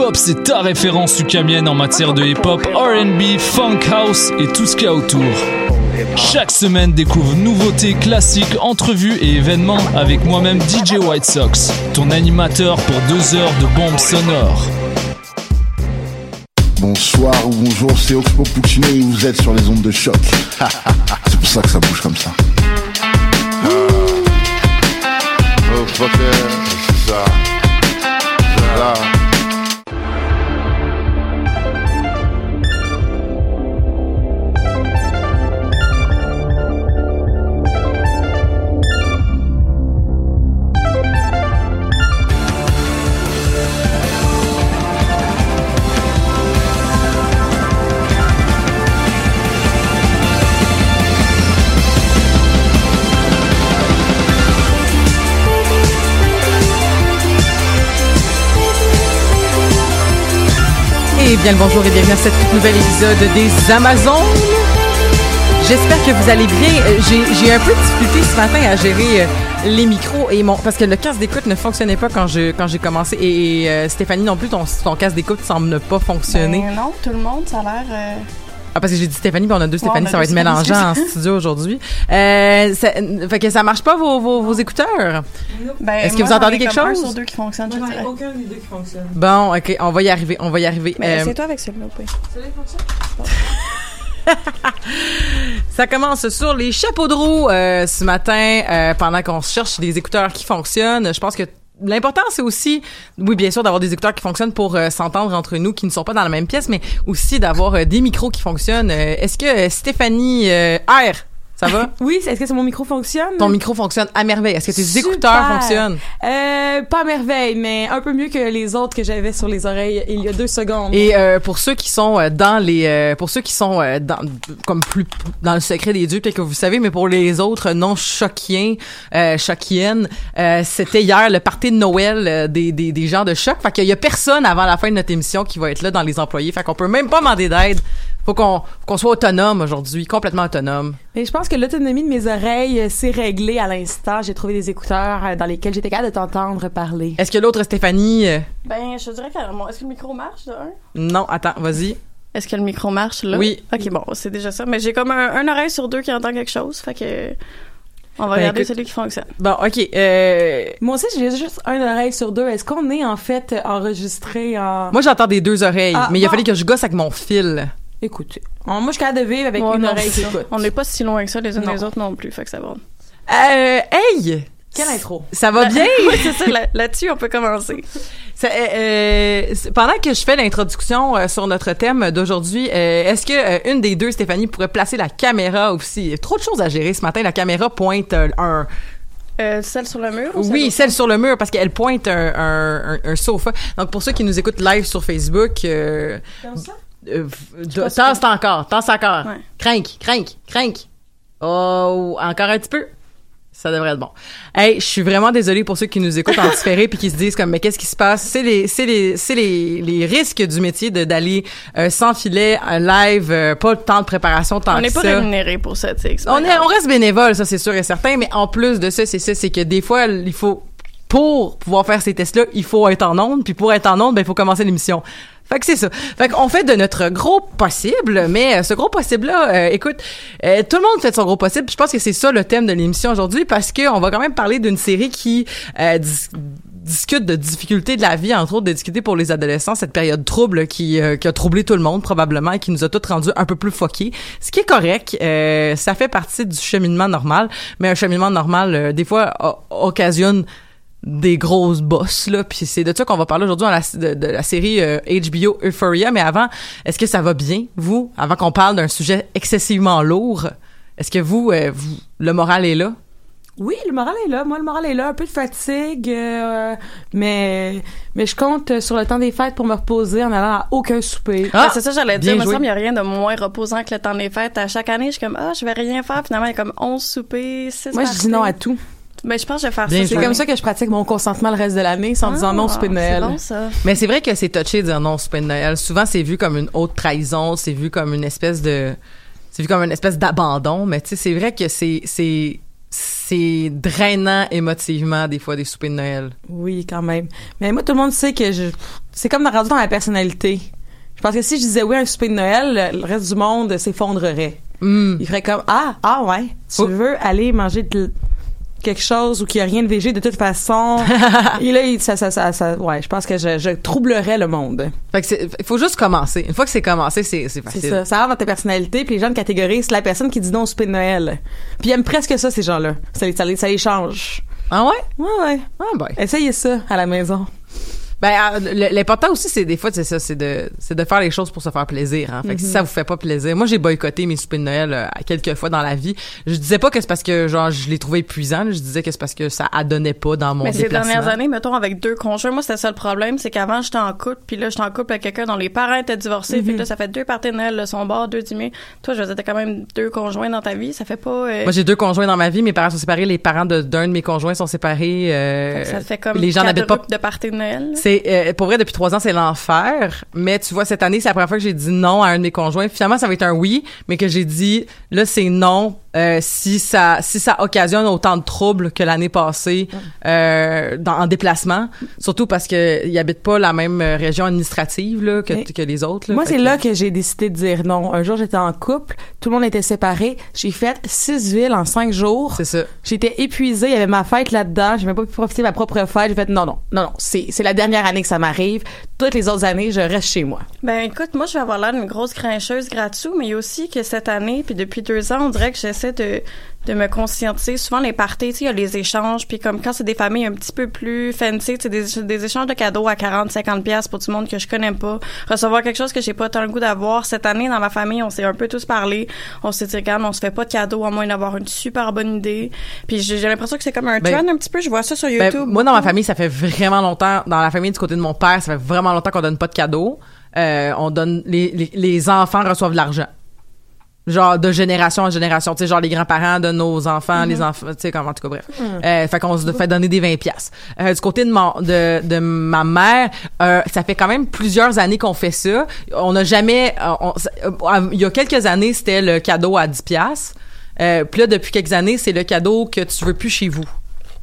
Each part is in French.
Hip-Hop, c'est ta référence ukamienne en matière de hip-hop, RB, funk house et tout ce qu'il y a autour. Chaque semaine, découvre nouveautés, classiques, entrevues et événements avec moi-même DJ White Sox, ton animateur pour deux heures de bombes sonores. Bonsoir ou bonjour, c'est Oxpo Puccino et vous êtes sur les ondes de choc. c'est pour ça que ça bouge comme ça. Oh, fuck ça. Ça. Bien le bonjour et bienvenue à cette nouvel épisode des Amazones. J'espère que vous allez bien. Euh, j'ai un peu de difficulté ce matin à gérer euh, les micros et mon parce que le casque d'écoute ne fonctionnait pas quand quand j'ai commencé et, euh, Stéphanie non plus ton, ton casque d'écoute semble ne pas fonctionner. Ben non, tout le monde ça a l'air ah, parce que j'ai dit Stéphanie, puis on a deux Stéphanie, ça va être mélangeant en studio aujourd'hui. Euh, ça, fait que ça marche pas vos, vos, vos écouteurs? Ben, Est-ce que vous entendez quelque chose? Un sur deux qui fonctionne, moi, je aucun des deux qui fonctionne. Bon, ok, on va y arriver, on va y arriver. Mais euh, c'est toi avec celui-là, oui. Celui-là fonctionne? ça commence sur les chapeaux de roue euh, ce matin euh, pendant qu'on cherche des écouteurs qui fonctionnent. Je pense que l'important, c'est aussi, oui, bien sûr, d'avoir des écouteurs qui fonctionnent pour euh, s'entendre entre nous, qui ne sont pas dans la même pièce, mais aussi d'avoir euh, des micros qui fonctionnent. Euh, est-ce que Stéphanie R ça va? oui, est-ce que mon micro fonctionne? Ton micro fonctionne à merveille. Est-ce que tes écouteurs fonctionnent? Euh, pas à merveille, mais un peu mieux que les autres que j'avais sur les oreilles il y a deux secondes. Et euh, pour ceux qui sont euh, dans les, euh, pour ceux qui sont euh, dans, comme plus dans le secret des dieux, peut-être que vous savez, mais pour les autres non choquiens, euh, choquiennes, c'était hier le party de Noël des, des, des gens de choc. Fait qu'il y a personne avant la fin de notre émission qui va être là dans les employés. Fait qu'on peut même pas demander d'aide. Faut qu'on soit autonome aujourd'hui, complètement autonome. Mais je pense que l'autonomie de mes oreilles euh, s'est réglée à l'instant. J'ai trouvé des écouteurs euh, dans lesquels j'étais capable de t'entendre parler. Est-ce que l'autre Stéphanie euh? Ben, je dirais carrément. Est-ce que le micro marche de un? Non, attends, vas-y. Est-ce que le micro marche là? Oui. Ok, bon, c'est déjà ça. Mais j'ai comme un, oreille sur deux qui entend quelque chose, fait que. On va ben, regarder celui qui fonctionne. Bon, ok. Euh... Moi aussi, j'ai juste un oreille sur deux. Est-ce qu'on est en fait enregistré en... Moi, j'entends des deux oreilles, ah, mais il a fallu que je gosse avec mon fil. Écoutez, moi, je suis capable de vivre avec une oreille qui On n'est pas si loin que ça les uns des autres non plus, fait que ça va. Euh, hey! Quelle intro? Ça va bien? oui, c'est ça. Là-dessus, on peut commencer. Euh, euh, pendant que je fais l'introduction euh, sur notre thème d'aujourd'hui, est-ce que une des deux, Stéphanie, pourrait placer la caméra aussi? Il y a trop de choses à gérer ce matin. La caméra pointe un... celle sur le mur? oui, celle sur le mur, parce qu'elle pointe un, un, un, sofa. Donc, pour ceux qui nous écoutent live sur Facebook... Euh, tasse encore, tasse encore. Ouais. Crank, crank, crank. Oh, encore un petit peu. Ça devrait être bon. Hey, je suis vraiment désolée pour ceux qui nous écoutent en différé puis qui se disent comme mais qu'est-ce qui se passe? C'est les c'est les c'est les, les risques du métier de d'aller euh, sans filet live, euh, pas de temps de préparation tant on que ça. On n'est pas rémunéré pour ça, tu sais. On est on reste bénévole, ça c'est sûr et certain, mais en plus de ça, c'est ça c'est que des fois il faut pour pouvoir faire ces tests-là, il faut être en onde, puis pour être en onde, ben il faut commencer l'émission. Fait que c'est ça. Fait qu'on fait de notre gros possible, mais euh, ce gros possible-là, euh, écoute, euh, tout le monde fait de son gros possible. Je pense que c'est ça le thème de l'émission aujourd'hui parce qu'on va quand même parler d'une série qui euh, dis- discute de difficultés de la vie, entre autres de discuter pour les adolescents, cette période trouble qui, euh, qui a troublé tout le monde probablement et qui nous a tous rendus un peu plus foqués. Ce qui est correct, euh, ça fait partie du cheminement normal, mais un cheminement normal, des fois, occasionne des grosses bosses là puis c'est de ça qu'on va parler aujourd'hui dans la, de, de la série euh, HBO Euphoria mais avant est-ce que ça va bien vous avant qu'on parle d'un sujet excessivement lourd? Est-ce que vous, euh, vous le moral est là? Oui, le moral est là. Moi, le moral est là. Un peu de fatigue, euh, mais mais je compte sur le temps des fêtes pour me reposer en allant à aucun souper. Ah! Ben, c'est ça, j'allais dire. Il me semble qu'il n'y a rien de moins reposant que le temps des fêtes. À chaque année, je suis comme, ah, je vais rien faire. Finalement, il y a comme 11 soupers, 6 Moi, je dis non à tout. Mais je pense que je vais faire Bien ça. C'est comme ça que je pratique mon consentement le reste de l'année, sans disant non au souper de Noël. Ah, C'est bon, ça. mais c'est vrai que c'est touché de dire non au souper de Noël souvent c'est vu comme une haute trahison c'est vu comme une espèce de c'est vu comme une espèce d'abandon mais tu sais c'est vrai que c'est c'est c'est drainant émotivement des fois des soupers de Noël Oui, quand même. Mais moi, tout le monde sait que je. C'est comme dans rendu dans ma personnalité. Je pense que si je disais oui à un souper de Noël, le reste du monde s'effondrerait. Hmm. Il ferait comme ah ah ouais, tu Oh. veux aller manger de quelque chose où qu'il y a rien de végé de toute façon. Et là, il- ça, ça, ça, ça- ouais, je pense que je, je troublerais le monde. fait que c'est il faut juste commencer une fois que c'est commencé c'est c'est C'est facile ça. Ça rentre dans ta personnalité, puis les gens me catégorisent la personne qui dit non au souper de Noël. Puis ils aiment presque ça, ces gens-là. Ça, les- ça, ça les change. ah ouais? Ouais, ouais. ah ben Essayez ça à la maison. Ben, le- l'important aussi, c'est des fois, c'est ça, c'est de, c'est de faire les choses pour se faire plaisir. Hein. Fait que si Mhm. ça vous fait pas plaisir, moi j'ai boycotté mes soupers de Noël euh, quelques fois dans la vie. Je disais pas que c'est parce que genre je les trouvais épuisants, je disais que c'est parce que ça adonnait pas dans mon Mais ces dernières années, mettons, avec deux conjoints, moi, c'était ça le problème, c'est qu'avant, j'étais en couple, puis là, j'étais en couple avec quelqu'un dont les parents étaient divorcés, fait que là, ça fait deux parties de Noël de son bord, deux mien. Toi, je t'as quand même deux conjoints dans ta vie, ça fait pas... euh, Moi j'ai deux conjoints dans ma vie, mes parents sont séparés, les parents de- d'un de mes conjoints sont séparés. euh, ça fait comme les gens n'habitent pas de parties de Noël. là. C'est euh, pour vrai depuis trois ans c'est l'enfer. Mais tu vois cette année c'est la première fois que j'ai dit non à un de mes conjoints. Finalement ça va être un oui, mais que j'ai dit là c'est non euh, si ça si ça occasionne autant de troubles que l'année passée euh, dans, en déplacement. Surtout parce que ils habitent pas la même euh, région administrative là, que, que les autres. là. Moi, c'est que- là que j'ai décidé de dire non. Un jour, j'étais en couple, tout le monde était séparé. J'ai fait six villes en cinq jours. C'est ça. J'étais épuisée, il y avait ma fête là-dedans, j'ai même pas pu profiter de ma propre fête. J'ai fait non, non, non, non, c'est, c'est la dernière année que ça m'arrive. Toutes les autres années, je reste chez moi. Ben écoute, moi je vais avoir l'air d'une grosse grincheuse gratou, mais il y a aussi que cette année, puis depuis deux ans, on dirait que j'essaie de, de me conscientiser. Souvent les parties, il y a les échanges, puis comme quand c'est des familles un petit peu plus fancy, sais, des, des échanges de cadeaux à 40, 50 pièces pour du monde que je connais pas, recevoir quelque chose que j'ai pas tant le goût d'avoir. Cette année, dans ma famille, on s'est un peu tous parlé. On s'est dit, regarde, on se fait pas de cadeaux à moins d'avoir une super bonne idée. Puis j'ai l'impression que c'est comme un Ben, trend un petit peu. Je vois ça sur Ben, YouTube. moi, dans ma famille, ça fait vraiment longtemps. Dans la famille du côté de mon père, ça fait vraiment longtemps qu'on donne pas de cadeaux. Euh, on donne les, les, les enfants reçoivent de l'argent. Genre de génération en génération, tu sais, genre les grands-parents de nos enfants, les enfants, tu sais, comme en tout cas bref. Euh, fait qu'on se fait donner des 20 pièces. Euh, du côté de mon de, de ma mère, euh, ça fait quand même plusieurs années qu'on fait ça. On n'a jamais euh, on- euh, il y a quelques années, c'était le cadeau à 10 pièces. Euh, puis là depuis quelques années, c'est le cadeau que tu veux plus chez vous.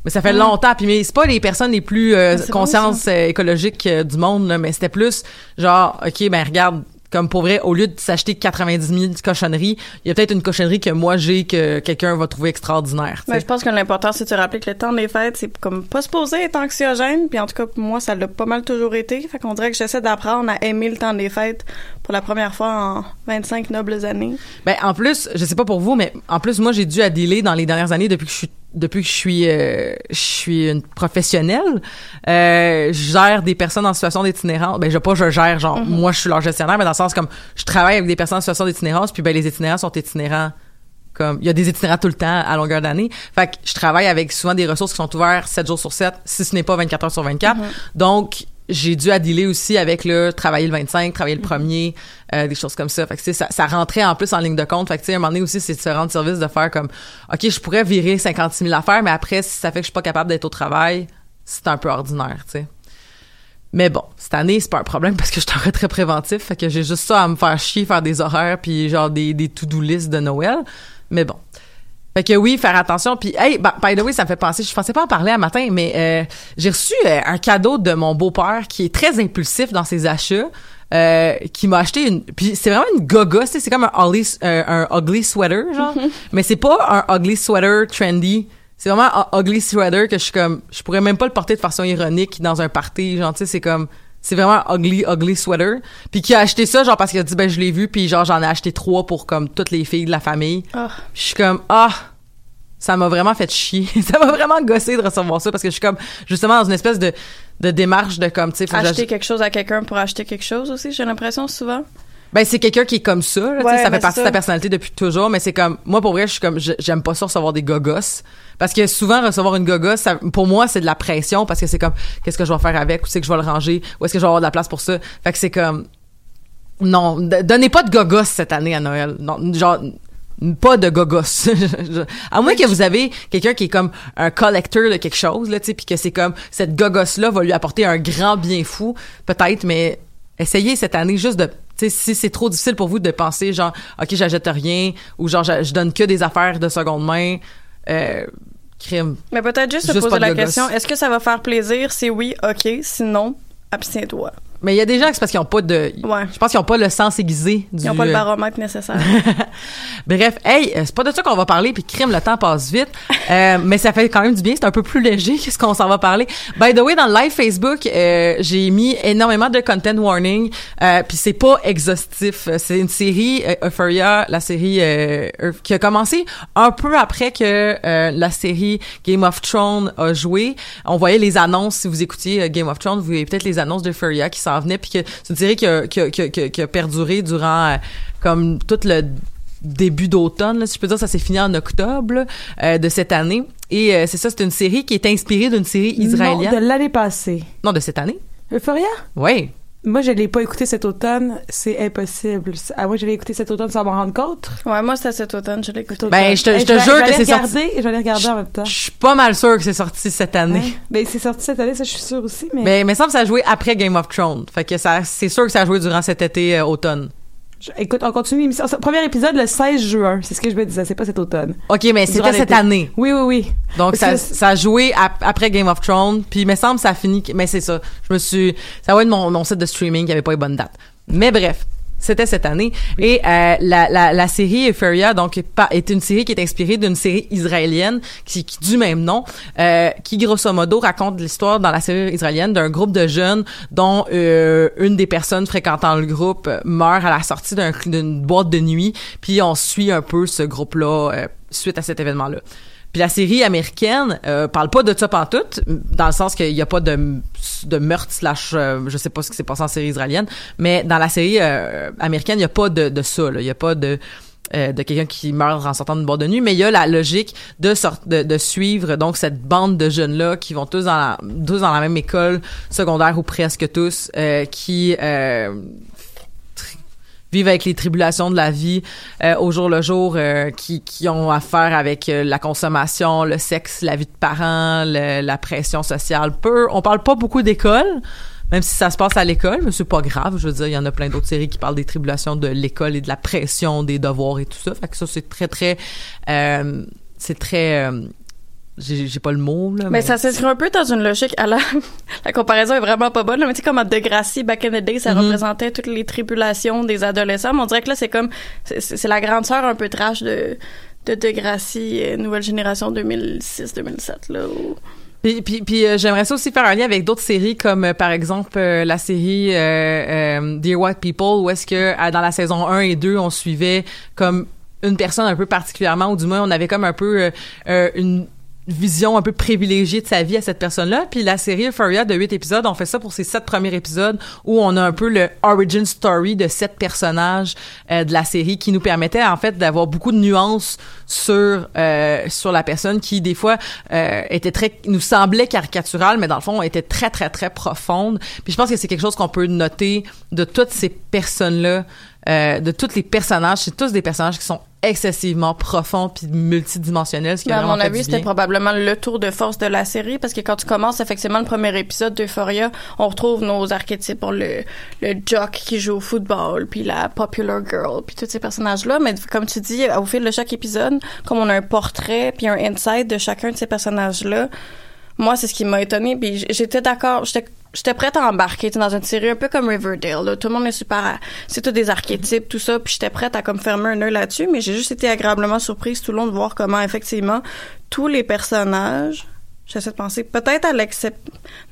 Mais ça fait longtemps. Puis mais c'est pas les personnes les plus euh, Ah, c'est bon, conscience euh, écologique euh, du monde, là, mais c'était plus genre, ok, ben regarde, comme pour vrai, au lieu de s'acheter 90 000 cochonneries, il y a peut-être une cochonnerie que moi j'ai que quelqu'un va trouver extraordinaire. Ben, sais. je pense que l'important, c'est de se rappeler que le temps des fêtes, c'est comme pas supposé être anxiogène. Puis en tout cas, moi, ça l'a pas mal toujours été. Fait qu'on dirait que j'essaie d'apprendre à aimer le temps des fêtes pour la première fois en 25 nobles années. Ben en plus, je sais pas pour vous, mais en plus moi j'ai dû à dealer dans les dernières années depuis que je suis depuis que je suis euh, je suis une professionnelle, euh, je gère des personnes en situation d'itinérance. Ben je pas je gère genre moi je suis leur gestionnaire, mais dans le sens comme je travaille avec des personnes en situation d'itinérance, puis ben les itinérants sont itinérants comme il y a des itinérants tout le temps à longueur d'année. Fait que je travaille avec souvent des ressources qui sont ouvertes 7 jours sur 7, si ce n'est pas 24 heures sur 24. Donc j'ai dû à dealer aussi avec le travailler le 25, travailler le premier, euh, des choses comme ça. Fait que tu sais, ça, ça rentrait en plus en ligne de compte. Fait que tu sais, à un moment donné aussi, c'est de se rendre service de faire comme, ok, je pourrais virer 56 000 affaires, mais après, si ça fait que je suis pas capable d'être au travail, c'est un peu ordinaire, tu sais. Mais bon, cette année, c'est pas un problème parce que je suis en retrait préventif. Fait que j'ai juste ça à me faire chier, faire des horaires puis genre des, des to-do lists de Noël. Mais bon. Fait que oui, faire attention. Puis, hey, bah, by the way, ça me fait penser, je pensais pas en parler un matin, mais euh, j'ai reçu euh, un cadeau de mon beau-père qui est très impulsif dans ses achats. euh, qui m'a acheté une puis c'est vraiment une gaga sais, c'est comme un ugly euh, un ugly sweater genre mais c'est pas un ugly sweater trendy c'est vraiment un ugly sweater que je suis comme je pourrais même pas le porter de façon ironique dans un party genre tu sais c'est comme c'est vraiment un ugly ugly sweater puis qui a acheté ça genre parce qu'il a dit ben je l'ai vu puis genre j'en ai acheté trois pour comme toutes les filles de la famille Ah. je suis comme ah ça m'a vraiment fait chier ça m'a vraiment gossé de recevoir ça parce que je suis comme justement dans une espèce de de démarche de comme tu sais Acheter quelque chose à quelqu'un pour acheter quelque chose aussi, j'ai l'impression souvent. Ben c'est quelqu'un qui est comme ça là, Ouais, ça mais fait partie de ta personnalité depuis toujours mais c'est comme moi pour vrai je suis comme j'aime pas ça recevoir des gogos. Parce que souvent recevoir une gogos ça, pour moi c'est de la pression parce que c'est comme qu'est-ce que je vais faire avec où c'est que je vais le ranger où est-ce que je vais avoir de la place pour ça. Fait que c'est comme non donnez pas de gogos cette année à Noël. Non genre pas de gogos. Je- à moins que vous avez quelqu'un qui est comme un collector de quelque chose, là, tu sais, puis que c'est comme cette gogos-là va lui apporter un grand bien fou, peut-être, mais essayez cette année juste de, sais, si c'est trop difficile pour vous de penser genre, ok, j'achète rien, ou genre, je, donne que des affaires de seconde main, euh, crime. Mais peut-être juste, se Juste poser pas de la question, est-ce que ça va faire plaisir? Si oui, OK. Sinon, abstiens-toi. Mais il y a des gens que c'est parce qu'ils ont pas de, Ouais. je pense qu'ils ont pas le sens aiguisé du. Ils n'ont pas le euh, baromètre nécessaire. Bref, hey, euh, c'est pas de ça qu'on va parler, puis crime, le temps passe vite. Euh, mais ça fait quand même du bien, c'est un peu plus léger que ce qu'on s'en va parler. By the way, dans le live Facebook, euh, j'ai mis énormément de content warning, euh, puis c'est pas exhaustif. C'est une série, Euphoria, la série qui a commencé un peu après que la série Game of Thrones a joué. On voyait les annonces, si vous écoutiez Game of Thrones, vous voyez peut-être les annonces d'Euphoria qui s'en venaient, puis que c'est une série qui a, a, perduré durant euh, comme tout le début d'automne, si je peux dire, ça s'est fini en octobre là, euh, de cette année. Et euh, c'est ça, c'est une série qui est inspirée d'une série Non, israélienne. de l'année passée. Non, de cette année. Euphoria? Oui. Moi, je l'ai pas écouté cet automne. C'est impossible. À moi, je l'ai écouté cet automne sans m'en rendre compte. ouais, moi, c'était cet automne, je l'ai écouté. Ben, je te, je te jure que c'est sorti. regarder, Je vais regarder en même temps. Je suis pas mal sûre que c'est sorti cette année. Ouais. Ben, c'est sorti cette année, ça, je suis sûre aussi, mais. Mais il me semble que ça a joué après Game of Thrones. Fait que ça, c'est sûr que ça a joué durant cet été euh, automne. Je- écoute, on continue l'émission. Premier épisode le 16 juin. C'est ce que je me disais. C'est pas cet automne. OK, mais c'était cette année. Oui, oui, oui. Donc ça, ça a joué ap- après Game of Thrones, puis il me semble que ça a fini. Mais c'est ça. Je me suis. Ça va être mon, mon site de streaming qui avait pas les bonnes dates. Mais bref. C'était cette année. Et euh, la, la, la série Euphoria, donc, est une série qui est inspirée d'une série israélienne qui, qui du même nom, euh, qui grosso modo raconte l'histoire dans la série israélienne d'un groupe de jeunes dont euh, une des personnes fréquentant le groupe meurt à la sortie d'un- d'une boîte de nuit. Puis on suit un peu ce groupe-là euh, suite à cet événement-là. La série américaine euh, parle pas de ça pantoute, dans le sens qu'il y a pas de, de meurtre slash, euh, je sais pas ce qui s'est passé en série israélienne, mais dans la série euh, américaine, il y a pas de, de ça. Il y a pas de euh, de quelqu'un qui meurt en sortant d'une boîte de nuit, mais il y a la logique de de, de suivre donc cette bande de jeunes là qui vont tous dans la, tous dans la même école secondaire ou presque tous, qui vivent avec les tribulations de la vie euh, au jour le jour, euh, qui, qui ont affaire avec euh, la consommation, le sexe, la vie de parents, le- la pression sociale. Peu, on parle pas beaucoup d'école, même si ça se passe à l'école, mais c'est pas grave. Je veux dire, il y en a plein d'autres séries qui parlent des tribulations de l'école et de la pression des devoirs et tout ça. Fait que ça, c'est très, très... euh, c'est très... j'ai j'ai pas le mot, là. Mais ça s'inscrit un peu dans une logique à la... la comparaison est vraiment pas bonne, là, mais tu sais, comme à Degrassi, back in the day, ça Mhm. représentait toutes les tribulations des adolescents, mais on dirait que là, c'est comme... C'est la grande sœur un peu trash de, de Degrassi, nouvelle génération 2006-2007, là. où- Puis, puis, puis euh, j'aimerais ça aussi faire un lien avec d'autres séries comme euh, par exemple euh, la série euh, euh, Dear White People où est-ce que euh, dans la saison 1 et 2 on suivait comme une personne un peu particulièrement ou du moins on avait comme un peu euh, euh, une vision un peu privilégiée de sa vie à cette personne-là. Puis la série Euphoria de huit épisodes, on fait ça pour ces sept premiers épisodes où on a un peu le origin story de sept personnages euh, de la série qui nous permettait en fait d'avoir beaucoup de nuances sur euh, sur la personne qui des fois euh, était très nous semblait caricaturale mais dans le fond était très très très profonde. Puis je pense que c'est quelque chose qu'on peut noter de toutes ces personnes-là euh, de tous les personnages, c'est tous des personnages qui sont excessivement profonds puis multidimensionnels, ce qui Mais a à vraiment mon fait avis, c'était probablement le tour de force de la série parce que quand tu commences effectivement le premier épisode d'Euphoria, on retrouve nos archétypes, Bon, le, le jock qui joue au football, puis la popular girl, puis tous ces personnages-là. Mais comme tu dis, au fil de chaque épisode, comme on a un portrait puis un insight de chacun de ces personnages-là, moi, c'est ce qui m'a étonnée. Puis j'étais d'accord, j'étais prête à embarquer dans une série un peu comme Riverdale. Là. Tout le monde est super... C'est tout des archétypes, tout ça. Puis j'étais prête à comme fermer un œil là-dessus. Mais j'ai juste été agréablement surprise tout le long de voir comment, effectivement, tous les personnages J'essaie de penser. Peut-être à l'exception.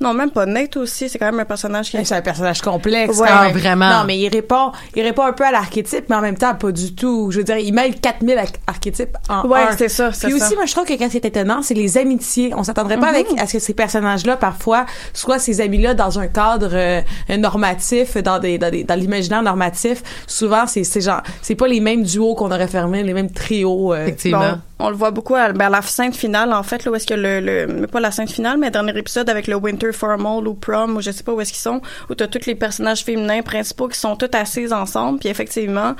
Non, même pas. Nate aussi, c'est quand même un personnage qui. C'est un personnage complexe. Ouais, quand même. vraiment. Non, mais il répond, il répond un peu à l'archétype, mais en même temps, pas du tout. Je veux dire, il mêle 4000 ar- archétypes en Ouais, un. c'est ça, c'est Puis ça. aussi, moi, je trouve que quand c'est étonnant, c'est les amitiés. On s'attendrait pas avec, à ce que ces personnages-là, parfois, soient ces amis-là dans un cadre euh, normatif, dans des, dans des, dans l'imaginaire normatif. Souvent, c'est, c'est genre, c'est pas les mêmes duos qu'on aurait fermés, les mêmes trios. euh, Effectivement. On le voit beaucoup à, ben, à la scène finale, en fait, là, où est-ce que le, le, mais pas la scène finale, mais le dernier épisode avec le Winter Formal ou Prom, ou je sais pas où est-ce qu'ils sont, où t'as tous les personnages féminins principaux qui sont tous assis ensemble, puis effectivement,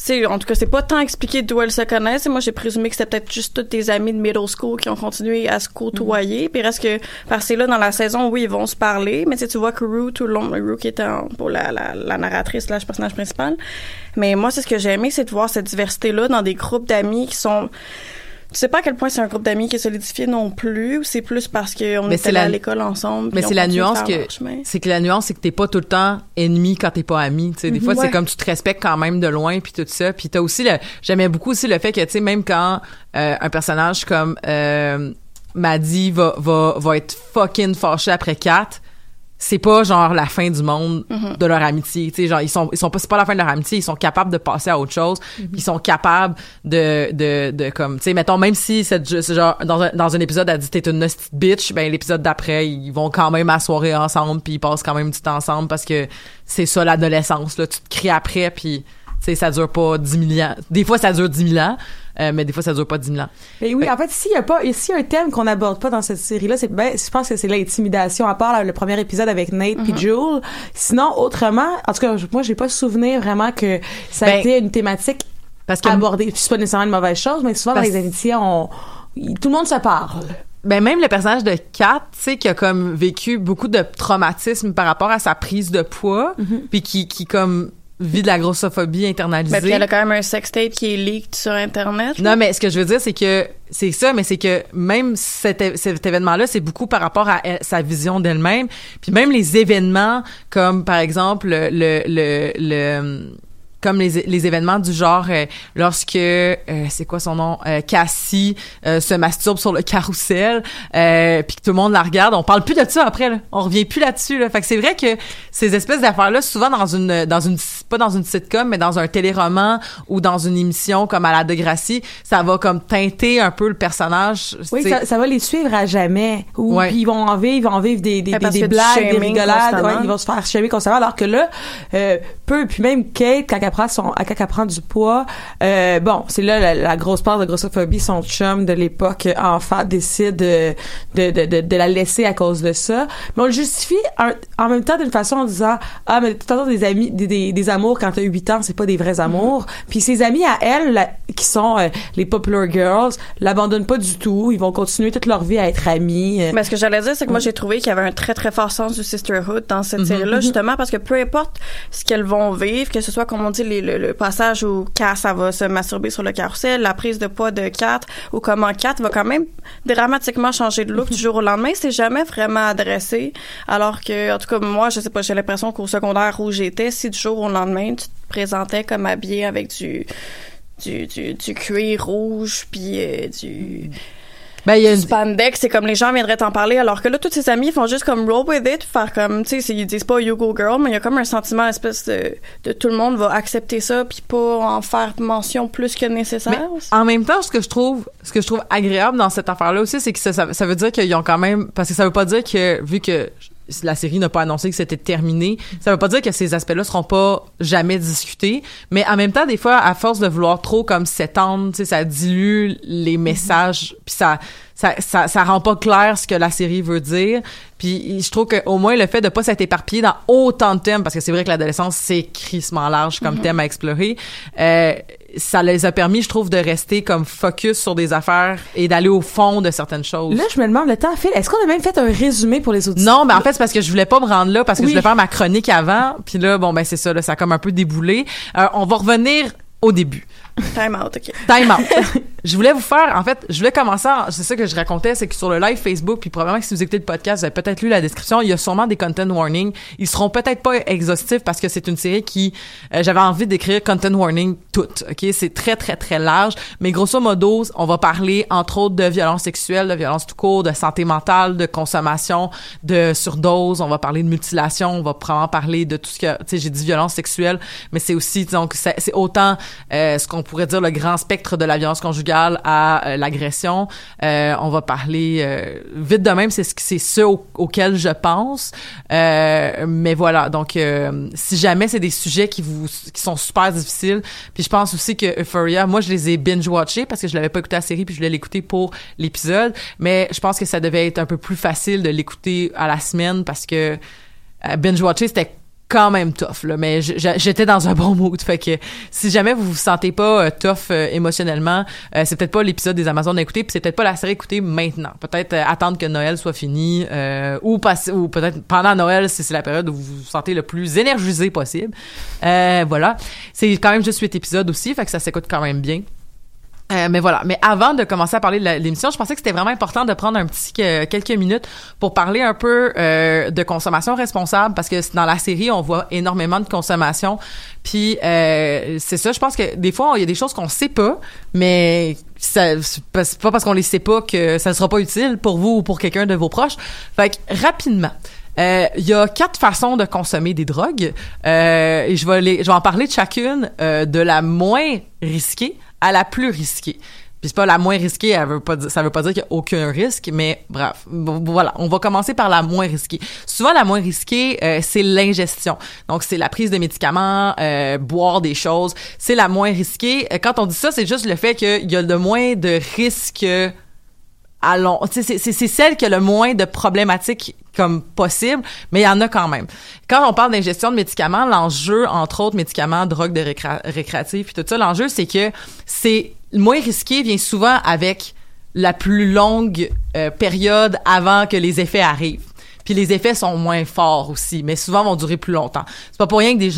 c'est, en tout cas, c'est pas tant expliqué d'où elles se connaissent. Et moi, j'ai présumé que c'était peut-être juste toutes des amies de middle school qui ont continué à se côtoyer. Puis reste que, parce que là, dans la saison, oui, ils vont se parler. Mais tu vois que Rue, tout le long, Rue qui était en- pour la, la, la narratrice, là, le personnage principal. Mais moi, c'est ce que j'ai aimé, c'est de voir cette diversité-là dans des groupes d'amis qui sont, tu sais pas à quel point c'est un groupe d'amis qui est solidifié non plus, ou c'est plus parce qu'on là la- à l'école ensemble. Mais c'est la nuance que c'est que la nuance c'est que t'es pas tout le temps ennemi quand t'es pas ami. Tu sais, des fois Ouais. c'est comme tu te respectes quand même de loin puis tout ça. Puis t'as aussi le j'aimais beaucoup aussi le fait que tu sais même quand euh, un personnage comme euh, Maddy va va va être fucking fâché après Kat. C'est pas genre la fin du monde Mhm. de leur amitié, tu sais genre ils sont ils sont pas c'est pas la fin de leur amitié, ils sont capables de passer à autre chose, Mhm. ils sont capables de de de comme tu sais mettons même si c'est c'est genre dans un dans un épisode elle dit t'es une bitch, ben l'épisode d'après ils vont quand même à la soirée ensemble puis ils passent quand même du temps ensemble parce que c'est ça l'adolescence là, tu te cries après puis tu sais ça dure pas 10 000 ans. Des fois ça dure 10 000 ans, euh, mais des fois ça dure pas 10 000 ans. Mais oui, en fait, s'il y a pas, s'il y a un thème qu'on n'aborde pas dans cette série-là, c'est, ben, je pense que c'est l'intimidation, à part là, le premier épisode avec Nate puis Mhm. Jules. Sinon, autrement, en tout cas, je- moi, j'ai pas souvenir vraiment que ça a Ben, été une thématique parce que abordée. C'est pas nécessairement une mauvaise chose, mais souvent dans les amitiés, on, tout le monde se parle. Ben même le personnage de Kat, tu sais, qui a comme vécu beaucoup de traumatisme par rapport à sa prise de poids, puis qui qui comme vit de la grossophobie internalisée. Mais puis elle a quand même un sextape qui est leaked sur Internet. Non, mais ce que je veux dire, c'est que c'est ça, mais c'est que même cet, cet événement-là, c'est beaucoup par rapport à elle- sa vision d'elle-même. Puis même les événements, comme par exemple le le le, le- comme les, les événements du genre euh, lorsque euh, c'est quoi son nom euh, Cassie euh, se masturbe sur le carrousel euh, puis que tout le monde la regarde on parle plus de ça après là. on revient plus là-dessus là. fait que c'est vrai que ces espèces d'affaires là souvent dans une dans une pas dans une sitcom mais dans un téléroman ou dans une émission comme à la Degrassi ça va comme teinter un peu le personnage Oui, ça, ça va les suivre à jamais. Ou Ouais. puis ils vont en vivre, ils vont en vivre des, des, blagues, des rigolades. Ouais, ils vont se faire shamer constamment. Alors que là, euh, peu, puis même Kate, quand elle prend son, quand elle prend du poids, euh, bon, c'est là la, la grosse part de grossophobie. Son chum de l'époque enfant décide de, de, de, de, la laisser à cause de ça. Mais on le justifie en, en même temps d'une façon en disant ah mais façon des amis, des, des, des amours quand t'as 8 ans, c'est pas des vrais amours. Puis ses amis à elle, la- qui sont euh, les popular girls, l'abandonnent pas du tout. Ils vont continuer toute leur vie à être amis. euh. Mais ce que j'allais dire, c'est que moi, j'ai trouvé qu'il y avait un très, très fort sens du sisterhood dans cette Mhm. série-là, Mhm. justement, parce que peu importe ce qu'elles vont vivre, que ce soit, comme on dit, le, passage où Cass, elle va se masturber sur le carrousel, la prise de poids de Kat, ou comment Kat va quand même dramatiquement changer de look du jour au lendemain, c'est jamais vraiment adressé. Alors que, en tout cas, moi, je sais pas, j'ai l'impression qu'au secondaire où j'étais, si du jour au lendemain, tu te présentais comme habillé avec du, du, du, du cuir rouge, puis euh, du... Ben, il y a une- spandex, c'est comme les gens viendraient t'en parler, alors que là, tous ses amis font juste comme roll with it, faire comme, tu sais, ils disent pas you go girl, mais il y a comme un sentiment espèce de, de tout le monde va accepter ça, puis pas en faire mention plus que nécessaire. En même temps, ce que je trouve, ce que je trouve agréable dans cette affaire-là aussi, c'est que ça, ça, ça veut dire qu'ils ont quand même, parce que ça veut pas dire que, vu que la série n'a pas annoncé que c'était terminé, ça veut pas dire que ces aspects-là seront pas jamais discutés, mais en même temps, des fois, à force de vouloir trop comme s'étendre, ça dilue les messages, puis ça, ça, ça, ça rend pas clair ce que la série veut dire. Puis je trouve que au moins le fait de pas s'être éparpillé dans autant de thèmes, parce que c'est vrai que l'adolescence c'est crissement large comme Mhm. thème à explorer, euh, ça les a permis, je trouve, de rester comme focus sur des affaires et d'aller au fond de certaines choses. Là, je me demande le temps, Phil, est-ce qu'on a même fait un résumé pour les auditeurs? Non, mais en fait, c'est parce que je voulais pas me rendre là parce que Oui. je voulais faire ma chronique avant. Puis là, bon, ben c'est ça, là, ça a comme un peu déboulé. Euh, on va revenir au début. Time out, OK. Time out. je voulais vous faire, en fait, je voulais commencer, en- c'est ça que je racontais, c'est que sur le live Facebook, puis probablement que si vous écoutez le podcast, vous avez peut-être lu la description, il y a sûrement des content warnings. Ils seront peut-être pas exhaustifs parce que c'est une série qui, euh, j'avais envie d'écrire content warning toutes, ok? C'est très, très, très large, mais grosso modo, on va parler, entre autres, de violence sexuelle, de violence tout court, de santé mentale, de consommation, de surdose, on va parler de mutilation, on va probablement parler de tout ce que, tu sais, j'ai dit violence sexuelle, mais c'est aussi, donc, c'est c'est autant euh, ce qu'on pourrait dire le grand spectre de la violence conjugale à euh, l'agression. Euh, on va parler euh, vite de même, c'est ce c'est ce au- auquel je pense. Mais voilà, donc si jamais c'est des sujets qui vous qui sont super difficiles, puis je pense aussi que Euphoria, moi je les ai binge watchés parce que je l'avais pas écouté la série puis je voulais l'écouter pour l'épisode, mais je pense que ça devait être un peu plus facile de l'écouter à la semaine parce que euh, binge watcher c'était quand même tough là mais j'étais dans un bon mood. Fait que si jamais vous vous sentez pas euh, tough euh, émotionnellement euh, c'est peut-être pas l'épisode des Amazones à écouter puis c'est peut-être pas la série à écouter maintenant. Peut-être euh, attendre que Noël soit fini ou passer ou peut-être pendant Noël si c'est la période où vous vous sentez le plus énergisé possible. Voilà. C'est quand même juste huit épisodes aussi fait que ça s'écoute quand même bien euh, mais voilà. Mais avant de commencer à parler de l'émission, je pensais que c'était vraiment important de prendre un petit que- quelques minutes pour parler un peu euh, de consommation responsable parce que dans la série on voit énormément de consommation. Puis euh, c'est ça. Je pense que des fois il y a des choses qu'on sait pas, mais c'est pas parce qu'on les sait pas que ça ne sera pas utile pour vous ou pour quelqu'un de vos proches. Fait que rapidement. Euh, Il y a quatre façons de consommer des drogues euh, et je vais, les, je vais en parler de chacune euh, de la moins risquée à la plus risquée. Puis c'est pas la moins risquée, elle veut ça veut pas dire qu'il y a aucun risque, mais bref, voilà, on va commencer par la moins risquée. Souvent la moins risquée, euh, c'est l'ingestion. Donc c'est la prise de médicaments, euh, boire des choses, c'est la moins risquée. Euh, Quand on dit ça, c'est juste le fait qu'il y a le moins de risques sais, C'est celle qui a le moins de problématiques comme possible, mais il y en a quand même. Quand on parle d'ingestion de médicaments, l'enjeu, entre autres médicaments, drogues de récra récréatifs, puis tout ça, l'enjeu, c'est que c'est le moins risqué vient souvent avec la plus longue euh, période avant que les effets arrivent. Puis les effets sont moins forts aussi, mais souvent vont durer plus longtemps. C'est pas pour rien que des,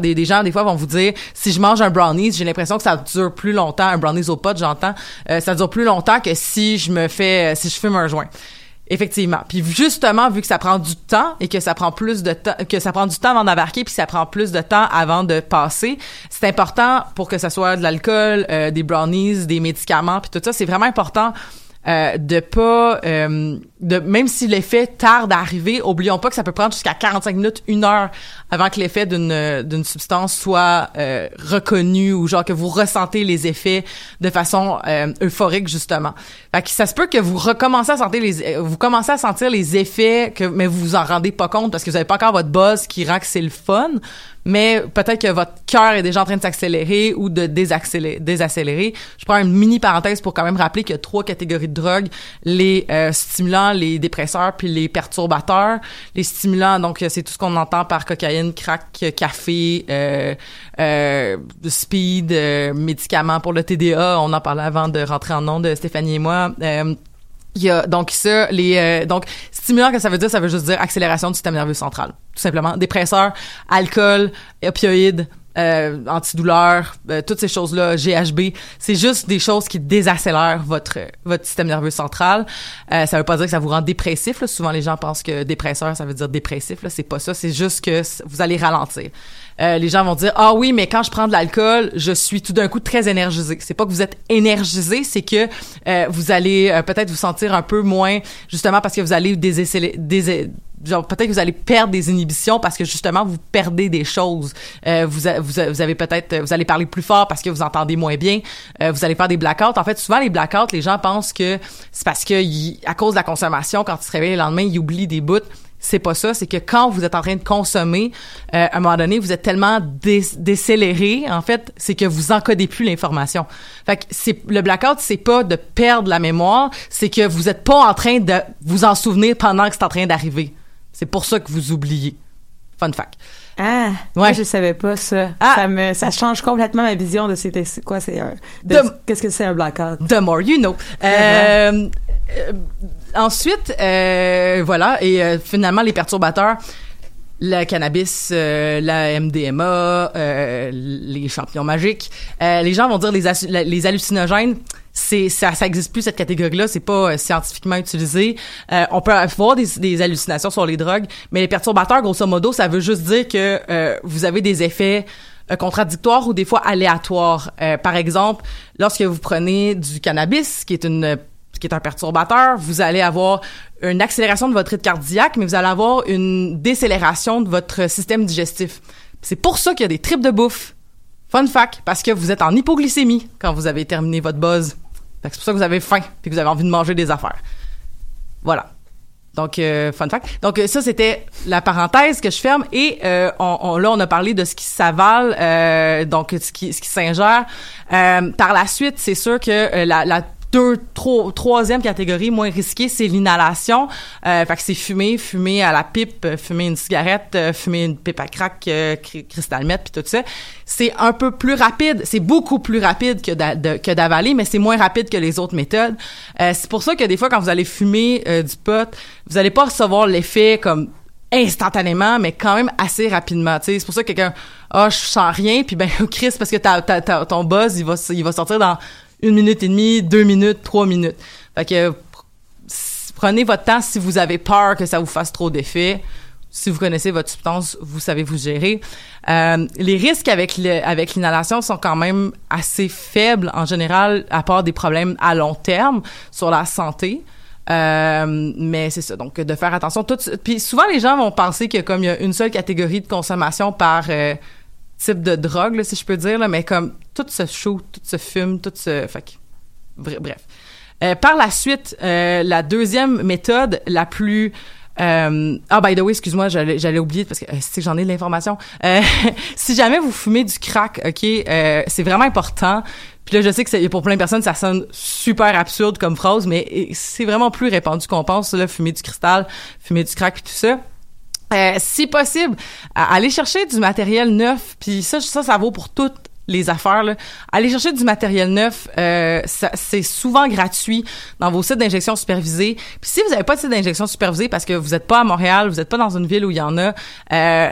des, des, gens, des fois, vont vous dire, si je mange un brownies, j'ai l'impression que ça dure plus longtemps, un brownies au pot, j'entends, euh, ça dure plus longtemps que si je me fais, si je fume un joint. Effectivement. Puis justement, vu que ça prend du temps et que ça prend plus de temps, que ça prend du temps avant d'embarquer, puis ça prend plus de temps avant de passer, c'est important pour que ça soit de l'alcool, euh, des brownies, des médicaments, puis tout ça, c'est vraiment important euh, de pas euh, de même si l'effet tarde à arriver, oublions pas que ça peut prendre jusqu'à 45 minutes, une heure avant que l'effet d'une d'une substance soit euh, reconnu ou genre que vous ressentez les effets de façon euh, euphorique justement. Fait que ça se peut que vous recommencez à sentir les euh, vous commencez à sentir les effets que mais vous vous en rendez pas compte parce que vous avez pas encore votre buzz qui rend que c'est le fun. Mais peut-être que votre cœur est déjà en train de s'accélérer ou de désaccélérer. Je prends une mini parenthèse pour quand même rappeler qu'il y a trois catégories de drogues les euh, stimulants, les dépresseurs puis les perturbateurs. Les stimulants, donc euh, c'est tout ce qu'on entend par cocaïne, crack, euh, café, euh, euh, speed, médicaments pour le TDA. On en parlait avant de rentrer en nom de Stéphanie et moi. Il y a donc ça, les euh, donc stimulant que ça veut dire, ça veut juste dire accélération du système nerveux central, tout simplement. Dépresseurs, alcool, opioïdes, euh, antidouleurs, euh, toutes ces choses-là, GHB, c'est juste des choses qui désaccélèrent votre votre système nerveux central. Euh, ça veut pas dire que ça vous rend dépressif. Là. Souvent, les gens pensent que dépresseur, ça veut dire dépressif. Là, c'est pas ça. C'est juste que vous allez ralentir. Euh, les gens vont dire ah oui mais quand je prends de l'alcool je suis tout d'un coup très énergisé c'est pas que vous êtes énergisé c'est que euh, vous allez euh, peut-être vous sentir un peu moins justement parce que vous allez désécéler- désé- genre peut-être que vous allez perdre des inhibitions parce que justement vous perdez des choses. Euh, vous, a- vous, vous avez peut-être vous allez parler plus fort parce que vous entendez moins bien. Euh, vous allez faire des blackouts. En fait souvent les blackouts les gens pensent que c'est parce que à cause de la consommation quand ils se réveillent le lendemain ils oublient des bouts c'est pas ça, c'est que quand vous êtes en train de consommer, euh, à un moment donné, vous êtes tellement dé- décéléré, en fait, c'est que vous encodez plus l'information. Fait que c'est le blackout, c'est pas de perdre la mémoire, c'est que vous êtes pas en train de vous en souvenir pendant que c'est en train d'arriver. C'est pour ça que vous oubliez. Fun fact. Ah, Ouais. moi je savais pas ça. Ah. Ça me ça change complètement ma vision de c'était quoi c'est un qu'est-ce que c'est un blackout. The more you know. Euh, euh, ensuite, euh, voilà, et euh, finalement, les perturbateurs. le cannabis, euh, la MDMA, euh, les champignons magiques. Euh, les gens vont dire les, les hallucinogènes. C'est ça, ça existe plus cette catégorie-là. C'est pas euh, scientifiquement utilisé. On peut avoir des, des hallucinations sur les drogues, mais les perturbateurs, grosso modo, ça veut juste dire que vous avez des effets contradictoires ou des fois aléatoires. Par exemple, lorsque vous prenez du cannabis, qui est une qui est un perturbateur, vous allez avoir une accélération de votre rythme cardiaque, mais vous allez avoir une décélération de votre système digestif. C'est pour ça qu'il y a des tripes de bouffe. Fun fact, parce que vous êtes en hypoglycémie quand vous avez terminé votre buzz. C'est pour ça que vous avez faim puis que vous avez envie de manger des affaires. Voilà. Donc, euh, fun fact. Donc, euh, ça, c'était la parenthèse que je ferme. Et euh, là, on a parlé de ce qui s'avale, donc ce qui, ce qui s'ingère. Par la suite, c'est sûr que la deux, tro- troisième catégorie moins risquée, c'est l'inhalation. Euh, fait que c'est fumer, fumer à la pipe, euh, fumer une cigarette, euh, fumer une pipe à crack, euh, cri- cristal puis tout ça. C'est un peu plus rapide, c'est beaucoup plus rapide que d'avaler, mais c'est moins rapide que les autres méthodes. Euh, c'est pour ça que des fois, quand vous allez fumer du pot, vous allez pas recevoir l'effet comme instantanément, mais quand même assez rapidement. C'est pour ça que quelqu'un, ah, je sens rien, puis ben, Chris, parce que ton buzz, il va, il va sortir dans une minute et demie, deux minutes, trois minutes. Fait que prenez votre temps si vous avez peur que ça vous fasse trop d'effet. Si vous connaissez votre substance, vous savez vous gérer. Euh, les risques avec avec l'inhalation sont quand même assez faibles en général, à part des problèmes à long terme sur la santé. Euh, mais c'est ça, donc de faire attention. Puis souvent les gens vont penser que comme il y a une seule catégorie de consommation par euh, type de drogue, si je peux dire, mais comme tout se shoot, tout se fume, tout se... Fait bref. Euh, par la suite, euh, la deuxième méthode, la plus... euh, ah, by the way, excuse-moi, j'allais, oublier parce que euh, j'en ai de l'information. Si jamais vous fumez du crack, ok, c'est vraiment important. Puis là, je sais que pour plein de personnes, ça sonne super absurde comme phrase, mais c'est vraiment plus répandu qu'on pense. Là, fumer du cristal, fumer du crack, puis tout ça. Euh, si possible, aller chercher du matériel neuf, puis ça, ça, ça vaut pour toutes les affaires. Là. Aller chercher du matériel neuf, euh, c'est souvent gratuit dans vos sites d'injection supervisés. Puis si vous n'avez pas de site d'injection supervisé parce que vous n'êtes pas à Montréal, vous n'êtes pas dans une ville où il y en a, euh,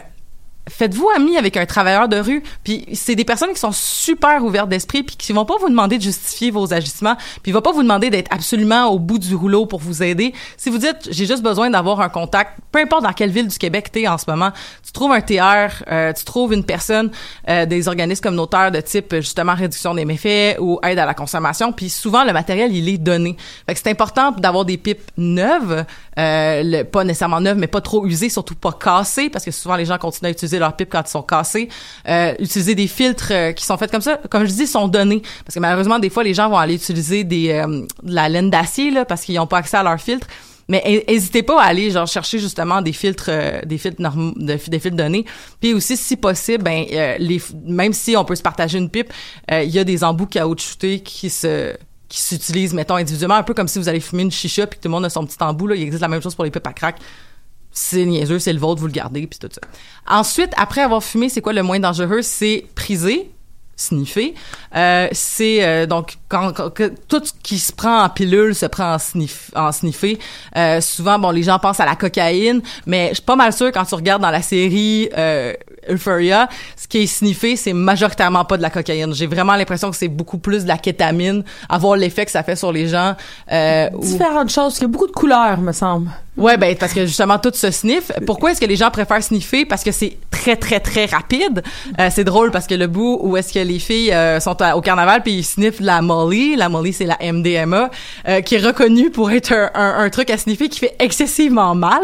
faites-vous ami avec un travailleur de rue? Puis c'est des personnes qui sont super ouvertes d'esprit puis qui vont pas vous demander de justifier vos agissements, puis ils vont pas vous demander d'être absolument au bout du rouleau pour vous aider. Si vous dites j'ai juste besoin d'avoir un contact, peu importe dans quelle ville du Québec t'es en ce moment, tu trouves un TR, euh, tu trouves une personne euh, des organismes communautaires de type justement réduction des méfaits ou aide à la consommation, puis souvent le matériel il est donné. Fait que c'est important d'avoir des pipes neuves, euh, pas nécessairement neuves mais pas trop usées, surtout pas cassées parce que souvent les gens continuent à utiliser leurs pipes quand ils sont cassés. Euh, utiliser des filtres euh, qui sont faits comme ça, comme je dis, sont donnés parce que malheureusement des fois les gens vont aller utiliser des euh, de la laine d'acier là parce qu'ils n'ont pas accès à leurs filtres. Mais n'hésitez pas à aller genre chercher justement des filtres euh, des filtres norm- de- des filtres donnés. Puis aussi si possible ben les même si on peut se partager une pipe, il y a des embouts caoutchoutés qui se qui s'utilisent mettons individuellement un peu comme si vous allez fumer une chicha puis que tout le monde a son petit embout là, il existe la même chose pour les pipes à crack c'est niaiseux, c'est le vôtre, vous le gardez, puis tout ça. Ensuite, après avoir fumé, c'est quoi le moins dangereux? C'est priser, sniffer. Euh, c'est euh, donc quand, quand- que tout ce qui se prend en pilule se prend en, sniff, en sniffer. Euh, souvent, bon, les gens pensent à la cocaïne, mais je suis pas mal sûre quand tu regardes dans la série euh, Euphoria, ce qui est sniffé, c'est majoritairement pas de la cocaïne. J'ai vraiment l'impression que c'est beaucoup plus de la kétamine, avoir l'effet que ça fait sur les gens. Euh, Différentes choses. Il y a beaucoup de couleurs, me semble. Ouais, ben parce que justement tout se sniffe. Pourquoi est-ce que les gens préfèrent sniffer? Parce que c'est très très très rapide. Euh, c'est drôle parce que le bout où est-ce que les filles euh, sont au carnaval puis ils sniffent la Molly, la Molly c'est la MDMA, euh, qui est reconnue pour être un, un- un truc à sniffer qui fait excessivement mal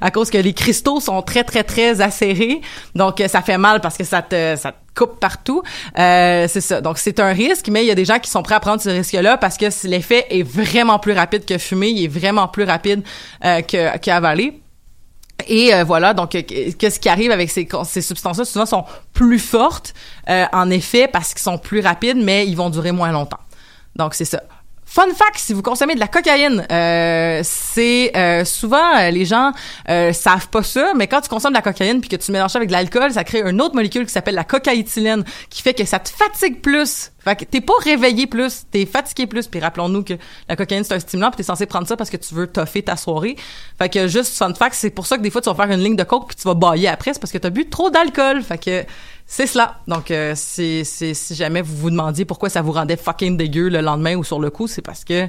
à cause que les cristaux sont très très très acérés. Donc euh, ça fait mal parce que ça te ça te coupe partout. Euh, c'est ça. Donc c'est un risque, mais il y a des gens qui sont prêts à prendre ce risque-là parce que l'effet est vraiment plus rapide que fumer, il est vraiment plus rapide euh, qu'avaler. Et euh, voilà, donc euh, qu'est-ce qui arrive avec ces, ces substances-là? Souvent sont plus fortes en effet parce qu'ils sont plus rapides, mais ils vont durer moins longtemps. Donc c'est ça. Fun fact, si vous consommez de la cocaïne, euh, c'est euh, souvent euh, les gens euh, savent pas ça, mais quand tu consommes de la cocaïne puis que tu mélanges ça avec de l'alcool, ça crée une autre molécule qui s'appelle la cocaïthyline, qui fait que ça te fatigue plus. Fait que t'es pas réveillé plus, t'es fatigué plus. Puis rappelons-nous que la cocaïne c'est un stimulant, puis t'es censé prendre ça parce que tu veux toffer ta soirée. Fait que juste fun fact, c'est pour ça que des fois tu vas faire une ligne de coke puis tu vas bailler après, c'est parce que t'as bu trop d'alcool. Fait que c'est cela. Donc, euh, c'est, si jamais vous vous demandiez pourquoi ça vous rendait fucking dégueu le lendemain ou sur le coup, c'est parce que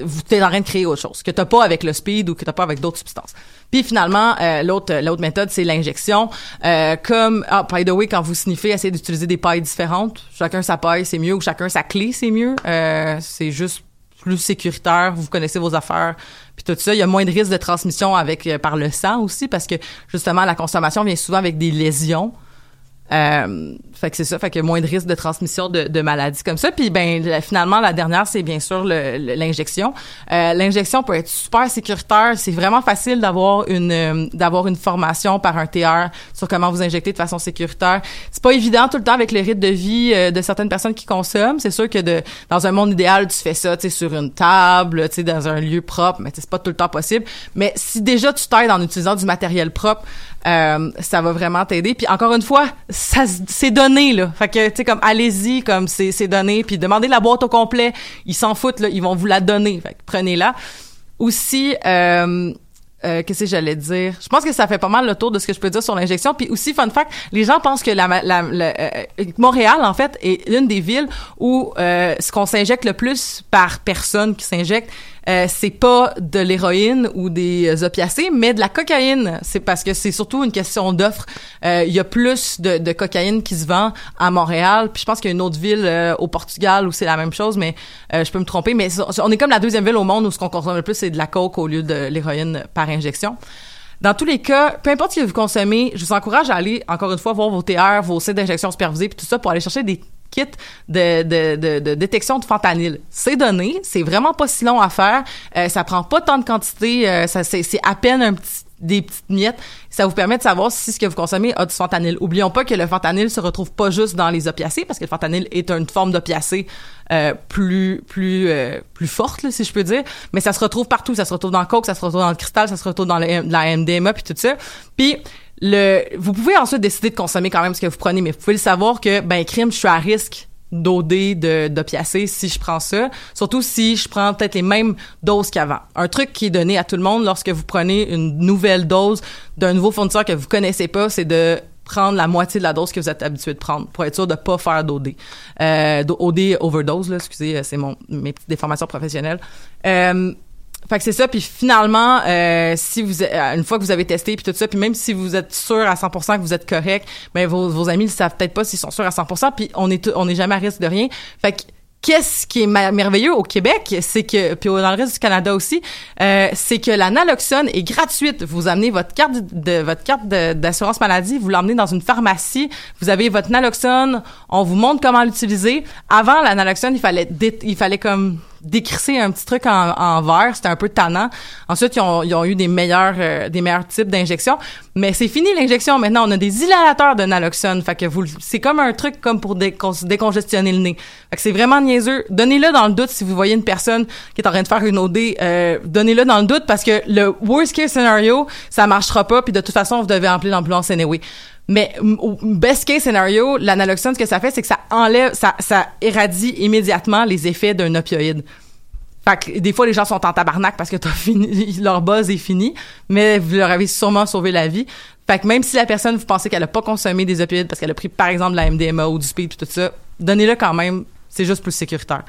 vous êtes en train de créer autre chose que t'as pas avec le speed ou que t'as pas avec d'autres substances. Puis finalement, euh, l'autre l'autre méthode, c'est l'injection. Euh, comme, ah, by the way, quand vous sniffez, essayez d'utiliser des pailles différentes. Chacun sa paille, c'est mieux, ou chacun sa clé, c'est mieux. Euh, c'est juste plus sécuritaire, vous connaissez vos affaires, puis tout ça. Il y a moins de risque de transmission avec par le sang aussi, parce que justement, la consommation vient souvent avec des lésions. Euh, fait que c'est ça, fait que moins de risque de transmission de, de maladies comme ça. Puis ben finalement la dernière c'est bien sûr l'injection. Euh, l'injection peut être super sécuritaire. C'est vraiment facile d'avoir une euh, d'avoir une formation par un TR sur comment vous injecter de façon sécuritaire. C'est pas évident tout le temps avec le rythme de vie euh, de certaines personnes qui consomment. C'est sûr que de dans un monde idéal tu fais ça, tu sur une table, tu dans un lieu propre, mais c'est pas tout le temps possible. Mais si déjà tu t'aides en utilisant du matériel propre, euh, ça va vraiment t'aider. Puis encore une fois, ça c'est donné là. Fait que tu sais comme allez-y comme c'est c'est donné puis demandez la boîte au complet, ils s'en foutent là, ils vont vous la donner. Fait que prenez-la. Aussi euh, euh, qu'est-ce que j'allais dire? Je pense que ça fait pas mal le tour de ce que je peux dire sur l'injection. Puis aussi, fun fact, les gens pensent que la, la- la- euh, Montréal, en fait, est l'une des villes où euh, ce qu'on s'injecte le plus par personne qui s'injecte, euh, c'est pas de l'héroïne ou des euh, opiacés, mais de la cocaïne. C'est parce que c'est surtout une question d'offre. Euh, Il y a plus de, cocaïne qui se vend à Montréal. Puis je pense qu'il y a une autre ville euh, au Portugal où c'est la même chose, mais euh, je peux me tromper. Mais on est comme la deuxième ville au monde où ce qu'on consomme le plus, c'est de la coke au lieu de l'héroïne par injection. Dans tous les cas, peu importe ce que vous consommez, je vous encourage à aller, encore une fois, voir vos TR, vos sites d'injection supervisés, puis tout ça, pour aller chercher des kits de, de, de, détection de fentanyl. C'est donné, c'est vraiment pas si long à faire, euh, ça prend pas tant de quantité, euh, ça c'est à peine des petites miettes, ça vous permet de savoir si ce que vous consommez a du fentanyl. Oublions pas que le fentanyl se retrouve pas juste dans les opiacés, parce que le fentanyl est une forme d'opiacé euh, plus plus plus forte, si je peux dire, mais ça se retrouve partout. Ça se retrouve dans le coke, ça se retrouve dans le cristal, ça se retrouve dans la MDMA puis tout ça. Puis le, vous pouvez ensuite décider de consommer quand même ce que vous prenez, mais vous pouvez le savoir que ben crime, je suis à risque d'OD, de d'opiacés si je prends ça. Surtout si je prends peut-être les mêmes doses qu'avant. Un truc qui est donné à tout le monde lorsque vous prenez une nouvelle dose d'un nouveau fournisseur que vous connaissez pas, c'est de prendre la moitié de la dose que vous êtes habitué de prendre pour être sûr de pas faire d'OD. Euh, d'OD overdose, là, excusez, c'est mon mes petites déformations professionnelles. Euh, fait que c'est ça, puis finalement, euh, si vous euh, une fois que vous avez testé puis tout ça, puis même si vous êtes sûr à 100% que vous êtes correct, mais vos, vos amis ne savent peut-être pas s'ils sont sûrs à 100%, puis on est on n'est jamais à risque de rien. Fait que Qu'est-ce qui est merveilleux au Québec, c'est que puis dans le reste du Canada aussi, euh, c'est que la naloxone est gratuite. Vous amenez votre carte de votre carte d'assurance maladie, vous l'emmenez dans une pharmacie, vous avez votre naloxone, on vous montre comment l'utiliser. Avant la naloxone, il fallait il fallait comme décrisser un petit truc en, en verre, c'était un peu tannant. Ensuite, ils ont, ils ont eu des meilleurs euh, des meilleurs types d'injections, mais c'est fini l'injection. Maintenant, on a des dilatateurs de naloxone, fait que vous c'est comme un truc comme pour décon- décongestionner le nez. Fait que c'est vraiment niaiseux. Donnez-le dans le doute si vous voyez une personne qui est en train de faire une OD, euh, donnez-le dans le doute parce que le worst case scenario, ça marchera pas puis de toute façon, vous devez appeler l'ambulance anyway. Mais au best case scenario, l'analoxone, ce que ça fait, c'est que ça enlève, ça, ça érradie immédiatement les effets d'un opioïde. Fait que des fois, les gens sont en tabarnak parce que fini, leur buzz est fini, mais vous leur avez sûrement sauvé la vie. Fait que même si la personne, vous pensez qu'elle a pas consommé des opioïdes parce qu'elle a pris, par exemple, la MDMA ou du speed tout ça, donnez-le quand même. C'est juste plus sécuritaire.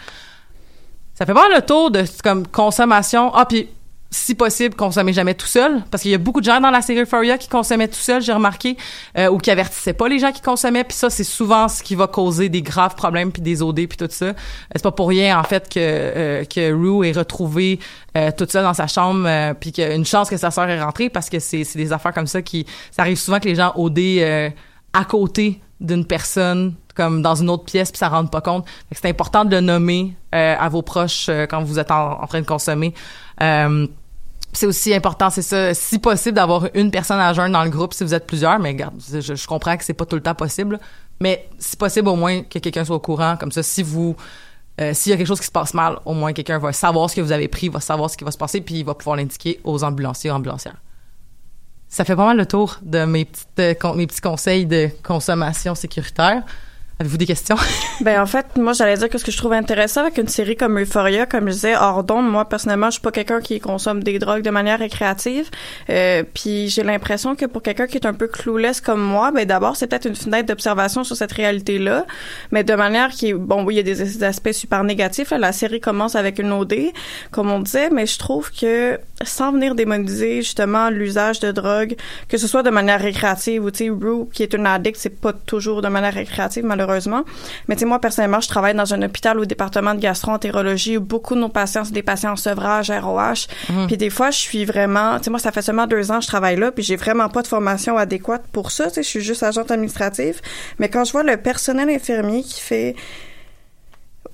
Ça fait pas le tour de comme consommation. Ah, puis si possible, consommez jamais tout seul, parce qu'il y a beaucoup de gens dans la série Euphoria qui consommaient tout seul, j'ai remarqué, euh, ou qui avertissaient pas les gens qui consommaient, puis ça, c'est souvent ce qui va causer des graves problèmes, puis des OD, puis tout ça. Euh, C'est pas pour rien, en fait, que, euh, que Rue est retrouvée euh, toute seule dans sa chambre, euh, puis qu'il y a une chance que sa sœur est rentrée, parce que c'est des affaires comme ça qui... Ça arrive souvent que les gens OD euh, à côté d'une personne comme dans une autre pièce puis ça rend pas compte. C'est important de le nommer euh, à vos proches euh, quand vous êtes en train de consommer. Euh, c'est aussi important, c'est ça, si possible, d'avoir une personne à jeun dans le groupe si vous êtes plusieurs, mais regarde, je, comprends que c'est pas tout le temps possible, mais si possible, au moins que quelqu'un soit au courant, comme ça, si vous euh, s'il y a quelque chose qui se passe mal, au moins quelqu'un va savoir ce que vous avez pris, va savoir ce qui va se passer, puis il va pouvoir l'indiquer aux ambulanciers ambulancières. Ça fait pas mal le tour de mes, euh, petits conseils de consommation sécuritaire. Avez-vous des questions? Ben en fait, moi j'allais dire que ce que je trouve intéressant avec une série comme Euphoria, comme je disais, hors d'onde, moi personnellement, je suis pas quelqu'un qui consomme des drogues de manière récréative. Euh, puis j'ai l'impression que pour quelqu'un qui est un peu clouless comme moi, ben d'abord c'est peut-être une fenêtre d'observation sur cette réalité-là, mais de manière qui, bon oui, il y a des aspects super négatifs. là. la série commence avec une OD, comme on disait, mais je trouve que sans venir démoniser justement l'usage de drogue, que ce soit de manière récréative ou tu sais, Rue qui est une addict, c'est pas toujours de manière récréative malheureusement. Mais tu sais, moi personnellement, je travaille dans un hôpital au département de gastro-entérologie où beaucoup de nos patients sont des patients en sevrage, ROH. Mhm. Puis des fois, je suis vraiment, tu sais, moi ça fait seulement deux ans que je travaille là, puis j'ai vraiment pas de formation adéquate pour ça. Tu sais, je suis juste agente administrative. Mais quand je vois le personnel infirmier qui fait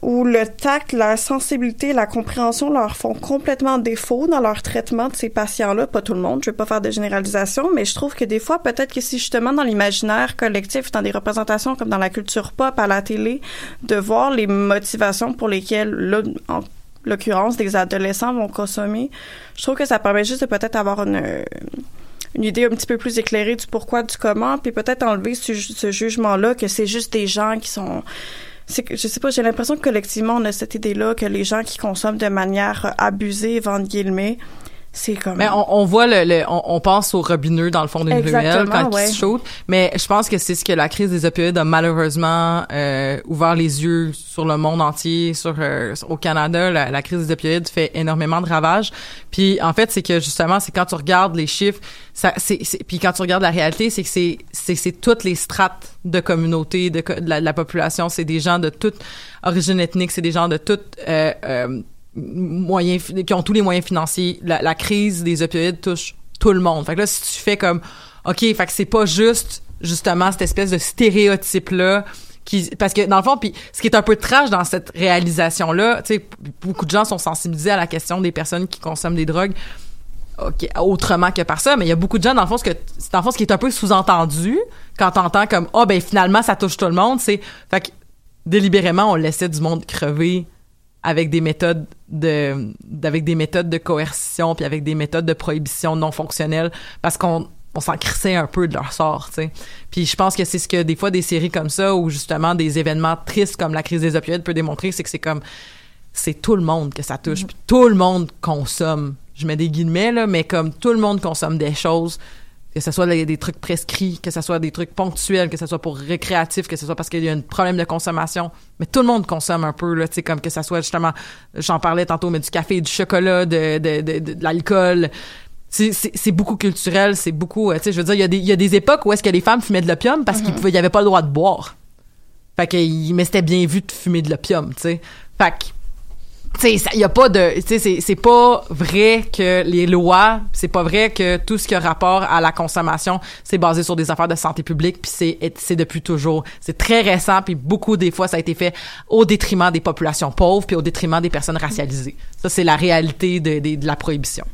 où le tact, la sensibilité, la compréhension leur font complètement défaut dans leur traitement de ces patients-là. Pas tout le monde, je vais pas faire de généralisation, mais je trouve que des fois, peut-être que si justement dans l'imaginaire collectif, dans des représentations comme dans la culture pop à la télé, de voir les motivations pour lesquelles, là, en l'occurrence, des adolescents vont consommer, je trouve que ça permet juste de peut-être avoir une une idée un petit peu plus éclairée du pourquoi, du comment, puis peut-être enlever ce, ce jugement-là que c'est juste des gens qui sont je sais pas, j'ai l'impression que collectivement on a cette idée-là que les gens qui consomment de manière euh, abusive entre guillemets, c'est comme Mais on, on voit le, le- on, on pense au robineux dans le fond d'une ruelle quand ouais. il se. Mais je pense que c'est ce que la crise des opioïdes a malheureusement euh, ouvert les yeux sur le monde entier, sur euh, au Canada. La, la crise des opioïdes fait énormément de ravages. Puis en fait, c'est que justement, c'est quand tu regardes les chiffres, ça, c'est, puis quand tu regardes la réalité, c'est que c'est, c'est, c'est toutes les strates de communauté, de, co- de la, de la population. C'est des gens de toute origine ethnique, c'est des gens de toute euh, euh, moyens, qui ont tous les moyens financiers. La, crise des opioïdes touche tout le monde. Fait que là, si tu fais comme, OK, fait que c'est pas juste, justement, cette espèce de stéréotype-là qui, parce que dans le fond, puis ce qui est un peu trash dans cette réalisation-là, tu sais, beaucoup de gens sont sensibilisés à la question des personnes qui consomment des drogues. OK, autrement que par ça, mais il y a beaucoup de gens dans le fond ce que dans le fond ce qui est un peu sous-entendu quand t'entends comme ah ben finalement ça touche tout le monde, c'est fait que délibérément on laissait du monde crever avec des méthodes de avec des méthodes de coercition puis avec des méthodes de prohibition non fonctionnelles parce qu'on on s'en crissait un peu de leur sort, tu sais. Puis je pense que c'est ce que des fois des séries comme ça ou justement des événements tristes comme la crise des opioïdes peut démontrer, c'est que c'est comme c'est tout le monde que ça touche, puis tout le monde consomme. Je mets des guillemets là, mais comme tout le monde consomme des choses, que ce soit des, des trucs prescrits, que ce soit des trucs ponctuels, que ce soit pour récréatif, que ce soit parce qu'il y a un problème de consommation, mais tout le monde consomme un peu là, tu sais comme que ça soit justement, j'en parlais tantôt, mais du café, du chocolat, de de, de, de, de l'alcool. C'est- beaucoup culturel, c'est beaucoup, euh, tu sais, je veux dire, il y, a des- il y a des époques où est-ce que les femmes fumaient de l'opium parce qu'ils pouvaient, il y avait pas le droit de boire. Fait que, mais c'était bien vu de fumer de l'opium, tu sais. Fait que, il y a pas de, c'est- pas vrai que les lois, c'est pas vrai que tout ce qui a rapport à la consommation, c'est basé sur des affaires de santé publique, puis c'est c'est depuis toujours. C'est très récent, puis beaucoup des fois ça a été fait au détriment des populations pauvres, puis au détriment des personnes racialisées. Ça c'est la réalité de, de la prohibition.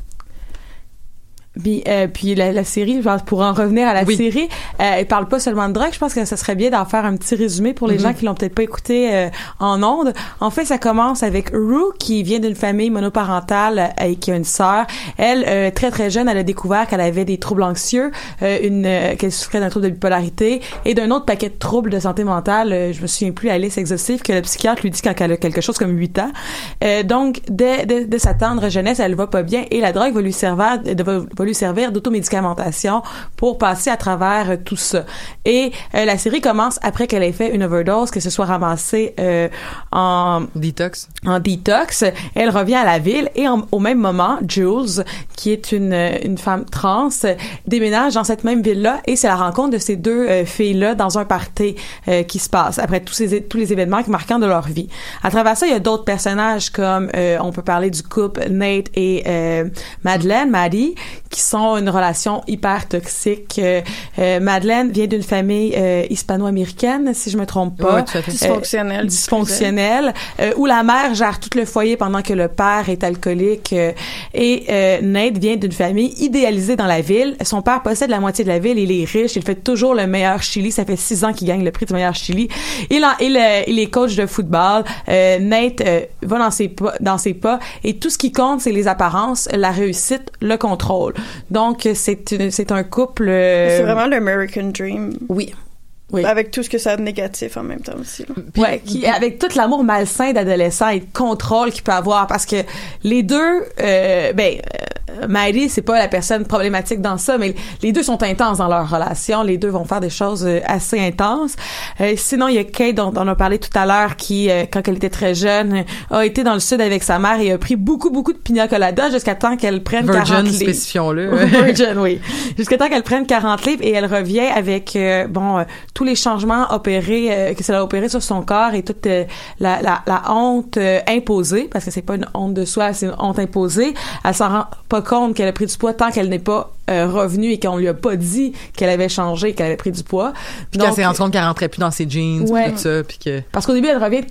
Puis, euh, puis la, la série, pour en revenir à la Oui. série, euh, elle parle pas seulement de drogue. Je pense que ça serait bien d'en faire un petit résumé pour les Mhm. gens qui l'ont peut-être pas écouté euh, en ondes. En fait, ça commence avec Rue qui vient d'une famille monoparentale euh, et qui a une sœur. Elle, euh, très très jeune, elle a découvert qu'elle avait des troubles anxieux, euh, une euh, qu'elle souffrait d'un trouble de bipolarité et d'un autre paquet de troubles de santé mentale. Euh, je me souviens plus la liste exhaustive que le psychiatre lui dit quand elle a quelque chose comme 8 ans. Euh, donc, dès, dès, dès sa tendre jeunesse, elle va pas bien et la drogue va lui servir, va, va lui servir d'automédicamentation pour passer à travers euh, tout ça. Et euh, la série commence après qu'elle ait fait une overdose, que ce soit ramassée euh, en detox. En detox, elle revient à la ville et en- au même moment, Jules, qui est une euh, une femme trans, déménage dans cette même ville-là et c'est la rencontre de ces deux filles-là dans un party euh, qui se passe après tous ces tous les événements marquants de leur vie. À travers ça, il y a d'autres personnages comme euh, on peut parler du couple Nate et euh, Madeleine, Maddie, qui qui sont une relation hyper toxique. Euh, euh, Madeleine vient d'une famille euh, hispano-américaine, si je me trompe pas. À fait. Dysfonctionnelle. dysfonctionnelle, euh, où la mère gère tout le foyer pendant que le père est alcoolique. euh, et euh, Nate vient d'une famille idéalisée dans la ville. Son père possède la moitié de la ville, il est riche, il fait toujours le meilleur chili. Ça fait six ans qu'il gagne le prix du meilleur chili. Il, en, il, euh, il est coach de football. Euh, Nate euh, va dans ses, pas, dans ses pas et tout ce qui compte, c'est les apparences, la réussite, le contrôle. Donc, c'est une- c'est un couple... euh, C'est vraiment l'American Dream. Oui. Oui. Avec tout ce que ça a de négatif en même temps aussi. ouais, qui, avec tout l'amour malsain d'adolescent et de contrôle qu'il peut avoir parce que les deux euh, ben euh, Maddie c'est pas la personne problématique dans ça mais les deux sont intenses dans leur relation les deux vont faire des choses euh, assez intenses Euh, sinon il y a Kate dont, dont on a parlé tout à l'heure qui euh, quand elle était très jeune a été dans le sud avec sa mère et a pris beaucoup beaucoup de pina colada jusqu'à temps qu'elle prenne 40 Virgin, livres spécifions-le. Virgin, oui. Jusqu'à temps qu'elle prenne 40 livres et elle revient avec euh, bon tous les changements opérés que ça a opéré sur son corps et toute la, la, la honte imposée parce que c'est pas une honte de soi, c'est une honte imposée. Elle s'en rend pas compte qu'elle a pris du poids tant qu'elle n'est pas euh, revenue et qu'on lui a pas dit qu'elle avait changé, qu'elle avait pris du poids. Puis qu'elle s'est rendue compte qu'elle rentrait plus dans ses jeans, Ouais. tout ça, puis que... parce qu'au début, elle revient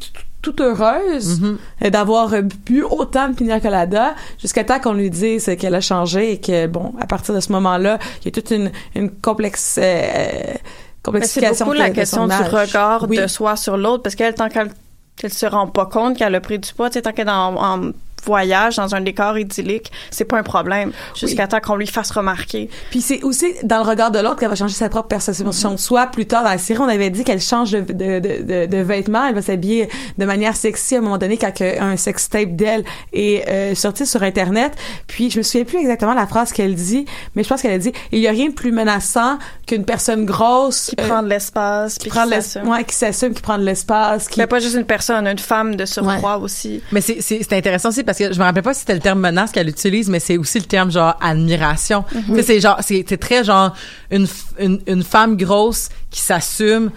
toute heureuse euh, d'avoir euh, bu autant de pina colada jusqu'à temps qu'on lui dise qu'elle a changé et que, bon, à partir de ce moment-là, il y a toute une, une complexe, euh, Mais c'est complexification beaucoup de- la question son du regard Oui. de soi sur l'autre, parce qu'elle, tant qu'elle qu'elle se rend pas compte qu'elle a pris du poids, tu sais, tant qu'elle est en, en voyage dans un décor idyllique, c'est pas un problème, jusqu'à temps qu'on lui fasse remarquer. Puis c'est aussi dans le regard de l'autre qu'elle va changer sa propre perception de soi. Plus tard dans la série, on avait dit qu'elle change de, de, de, de, de vêtements. Elle va s'habiller de manière sexy à un moment donné quand un sextape d'elle est euh, sorti sur Internet. Puis je me souviens plus exactement la phrase qu'elle dit, mais je pense qu'elle a dit « Il y a rien de plus menaçant qu'une personne grosse... Qui prend de l'espace, qui prend qui s'assume. ouais, qui s'assume, qui prend de l'espace, qui... Mais pas juste une personne, une femme de surcroît aussi. Mais c'est, c'est, c'est intéressant aussi parce que je me rappelle pas si c'était le terme menace qu'elle utilise, mais c'est aussi le terme genre admiration. Sais, c'est genre, c'est, très genre une, une femme grosse qui s'assume,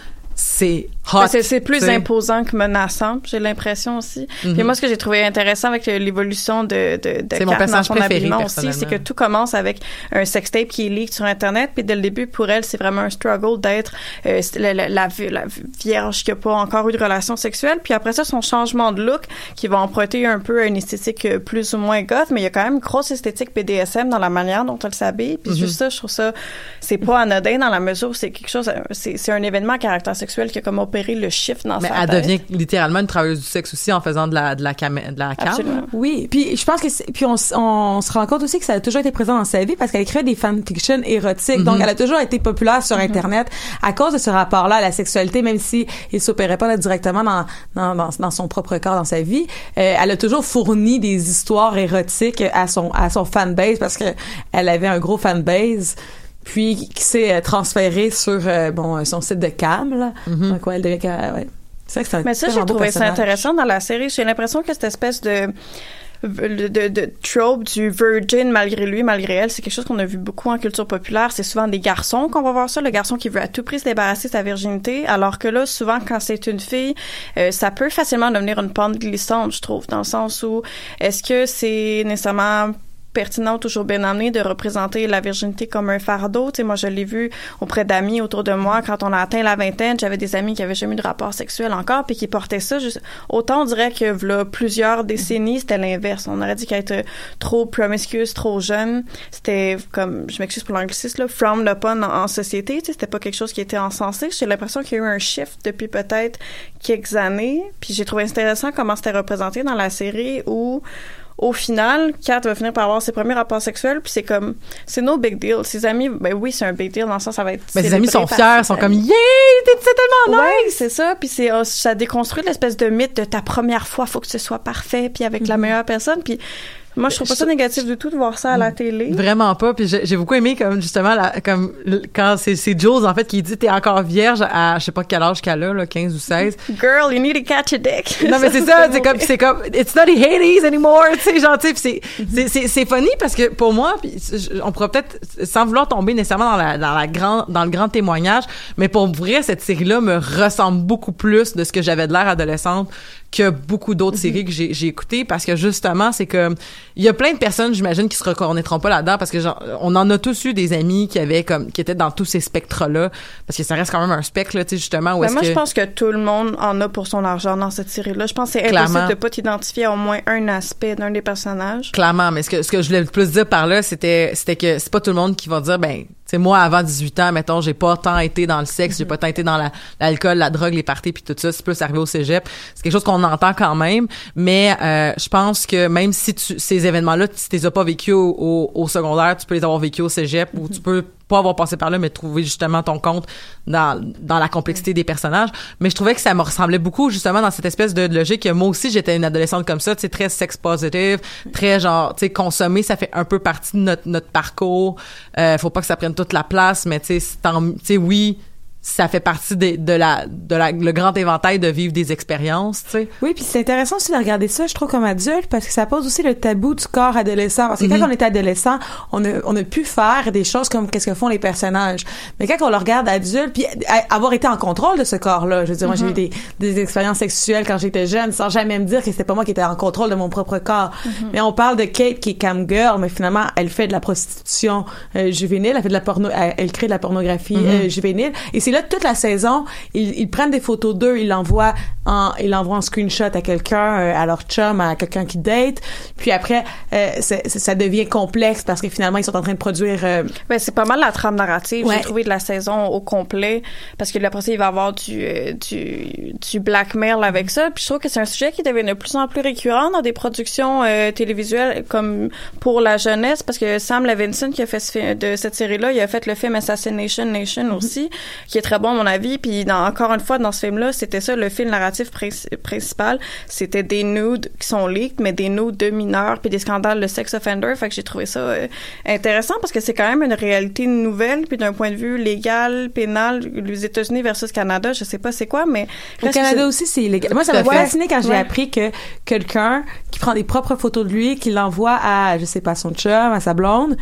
c'est hot. C'est, plus tu sais. imposant que menaçant, j'ai l'impression aussi. Puis Mhm. moi, ce que j'ai trouvé intéressant avec l'évolution de, de, de C'est mon Kat dans son habillement aussi, c'est que tout commence avec un sextape qui est leak sur Internet. Puis dès le début, pour elle, c'est vraiment un struggle d'être euh, la, la, la, la vierge qui a pas encore eu de relation sexuelle. Puis après ça, son changement de look qui va emprunter un peu à une esthétique euh, plus ou moins goth, mais il y a quand même une grosse esthétique BDSM dans la manière dont elle s'habille. Puis Mhm. juste ça, je trouve ça, c'est pas anodin dans la mesure où c'est quelque chose, c'est, c'est un événement à caractère sexuel qui a comme opéré le chiffre dans Mais sa elle tête. devient littéralement une travailleuse du sexe aussi en faisant de la, de la, camé- de la cam. Absolument. Oui, puis je pense que c'est- puis on, se rend compte aussi que ça a toujours été présent dans sa vie parce qu'elle écrit des fanfictions érotiques. Donc Mhm. elle a toujours été populaire sur internet à cause de ce rapport-là à la sexualité même si il s'opérait pas là, directement dans, dans dans dans son propre corps dans sa vie. Euh, elle a toujours fourni des histoires érotiques à son à son fanbase parce que elle avait un gros fanbase puis qui s'est euh, transféré sur euh, bon euh, son site de cam là. Donc ouais, euh, ouais. C'est que Mais ça, j'ai trouvé ça intéressant dans la série. J'ai l'impression que cette espèce de de, de, de trope du virgin malgré lui, malgré elle, c'est quelque chose qu'on a vu beaucoup en culture populaire. C'est souvent des garçons qu'on va voir ça, le garçon qui veut à tout prix se débarrasser de sa virginité, alors que là, souvent, quand c'est une fille, euh, ça peut facilement devenir une pente glissante, je trouve, dans le sens où est-ce que c'est nécessairement pertinent, toujours bien amené de représenter la virginité comme un fardeau. Tu sais, moi, je l'ai vu auprès d'amis autour de moi quand on a atteint la vingtaine. J'avais des amis qui avaient jamais eu de rapport sexuel encore puis qui portaient ça. Juste, autant on dirait que là, plusieurs décennies, c'était l'inverse. On aurait dit qu'être trop promiscuous, trop jeune, c'était comme, je m'excuse pour l'anglicisme, là, frowned upon en, en société. Tu sais, c'était pas quelque chose qui était encensé. J'ai l'impression qu'il y a eu un shift depuis peut-être quelques années. Puis j'ai trouvé intéressant comment c'était représenté dans la série où au final, Kat va finir par avoir ses premiers rapports sexuels, puis c'est comme, c'est no big deal. Ses amis, ben oui, c'est un big deal dans le sens, ça va être. Mais ses amis sont fiers, sont comme yeah, t'es c'est tellement Ouais, nice. c'est ça. Puis c'est, euh, ça déconstruit l'espèce de mythe de ta première fois, faut que ce soit parfait, puis avec la meilleure personne. Puis moi, je trouve pas ça négatif du tout de voir ça à la télé. Vraiment pas. Puis j'ai beaucoup aimé comme justement la, comme quand c'est c'est Jules en fait qui dit t'es encore vierge à je sais pas quel âge qu'elle a là, 15 ou 16. Girl, you need to catch a dick. Non mais c'est ça, c'est comme c'est comme it's not the Hades anymore, tu sais genre puis c'est c'est c'est c'est funny parce que pour moi puis on pourrait peut-être sans vouloir tomber nécessairement dans la dans la grand dans le grand témoignage, mais pour vrai cette série là me ressemble beaucoup plus de ce que j'avais de l'air adolescente que beaucoup d'autres séries que j'ai j'ai écoutées parce que justement c'est comme il y a plein de personnes, j'imagine, qui se reconnaîtront pas là-dedans parce que genre, on en a tous eu des amis qui avaient comme, qui étaient dans tous ces spectres-là parce que ça reste quand même un spectre, là, tu sais, justement, où Ben, moi, que... je pense que tout le monde en a pour son argent dans cette série-là. Je pense que c'est Clairement. impossible de pas t'identifier à au moins un aspect d'un des personnages. Clairement, mais ce que, ce que je voulais le plus dire par là, c'était, c'était que c'est pas tout le monde qui va dire, ben, sais, moi, avant 18 ans, mettons, j'ai pas tant été dans le sexe, j'ai pas tant été dans la- l'alcool, la, drogue, les parties puis tout ça, c'est plus arrivé au cégep. C'est quelque chose qu'on entend quand même, mais euh, je pense que même si tu, ces événements-là, si tu les as pas vécus au, au, au secondaire, tu peux les avoir vécus au cégep ou tu peux pas avoir passé par là, mais trouver justement ton compte dans, dans la complexité des personnages. Mais je trouvais que ça me ressemblait beaucoup justement dans cette espèce de logique que moi aussi j'étais une adolescente comme ça, tu très sex positive, très genre, tu sais, consommer, ça fait un peu partie de notre, notre parcours. Euh, faut pas que ça prenne toute la place, mais tu sais, oui, ça fait partie des- de la de la le grand éventail de vivre des expériences, tu sais. Oui, puis c'est intéressant aussi de regarder ça, je trouve, comme adulte, parce que ça pose aussi le tabou du corps adolescent. Parce que Mhm. quand on est adolescent, on a, on a pu faire des choses comme qu'est-ce que font les personnages. Mais quand on le regarde adulte, puis avoir été en contrôle de ce corps-là, je veux dire, moi, j'ai eu Mhm. des, des expériences sexuelles quand j'étais jeune, sans jamais me dire que c'était pas moi qui étais en contrôle de mon propre corps. Mhm. Mais on parle de Kate qui est cam girl, mais finalement, elle fait de la prostitution euh, juvénile, elle fait de la porno, elle, elle crée de la pornographie Mhm. euh, juvénile. Et c'est là toute la saison, ils, ils prennent des photos d'eux, ils l'envoient en, ils l'envoient en screenshot à quelqu'un, euh, à leur chum, à quelqu'un qui date. Puis après, euh, c'est- c'est- ça devient complexe parce que finalement, ils sont en train de produire. euh, Ben, c'est pas mal la trame narrative, Ouais. j'ai trouvé, de la saison au complet. Parce que là, après ça, il va y avoir du, euh, du, du blackmail avec ça. Puis je trouve que c'est un sujet qui devient de plus en plus récurrent dans des productions euh, télévisuelles comme pour la jeunesse. Parce que Sam Levinson, qui a fait ce fi- de cette série-là, il a fait le film Assassination Nation aussi, qui est très bon à mon avis. Puis dans, encore une fois, dans ce film-là, c'était ça, le fil narratif princi- principal. C'était des nudes qui sont leaked, mais des nudes de mineurs, puis des scandales de sex offender. Fait que j'ai trouvé ça euh, intéressant parce que c'est quand même une réalité nouvelle, puis d'un point de vue légal, pénal, les États-Unis versus Canada, je sais pas c'est quoi, mais Au Canada c'est- aussi, c'est illégal. Moi, ça m'a fasciné quand j'ai Ouais. appris que quelqu'un qui prend des propres photos de lui, qui l'envoie à, je sais pas, son chum, à sa blonde,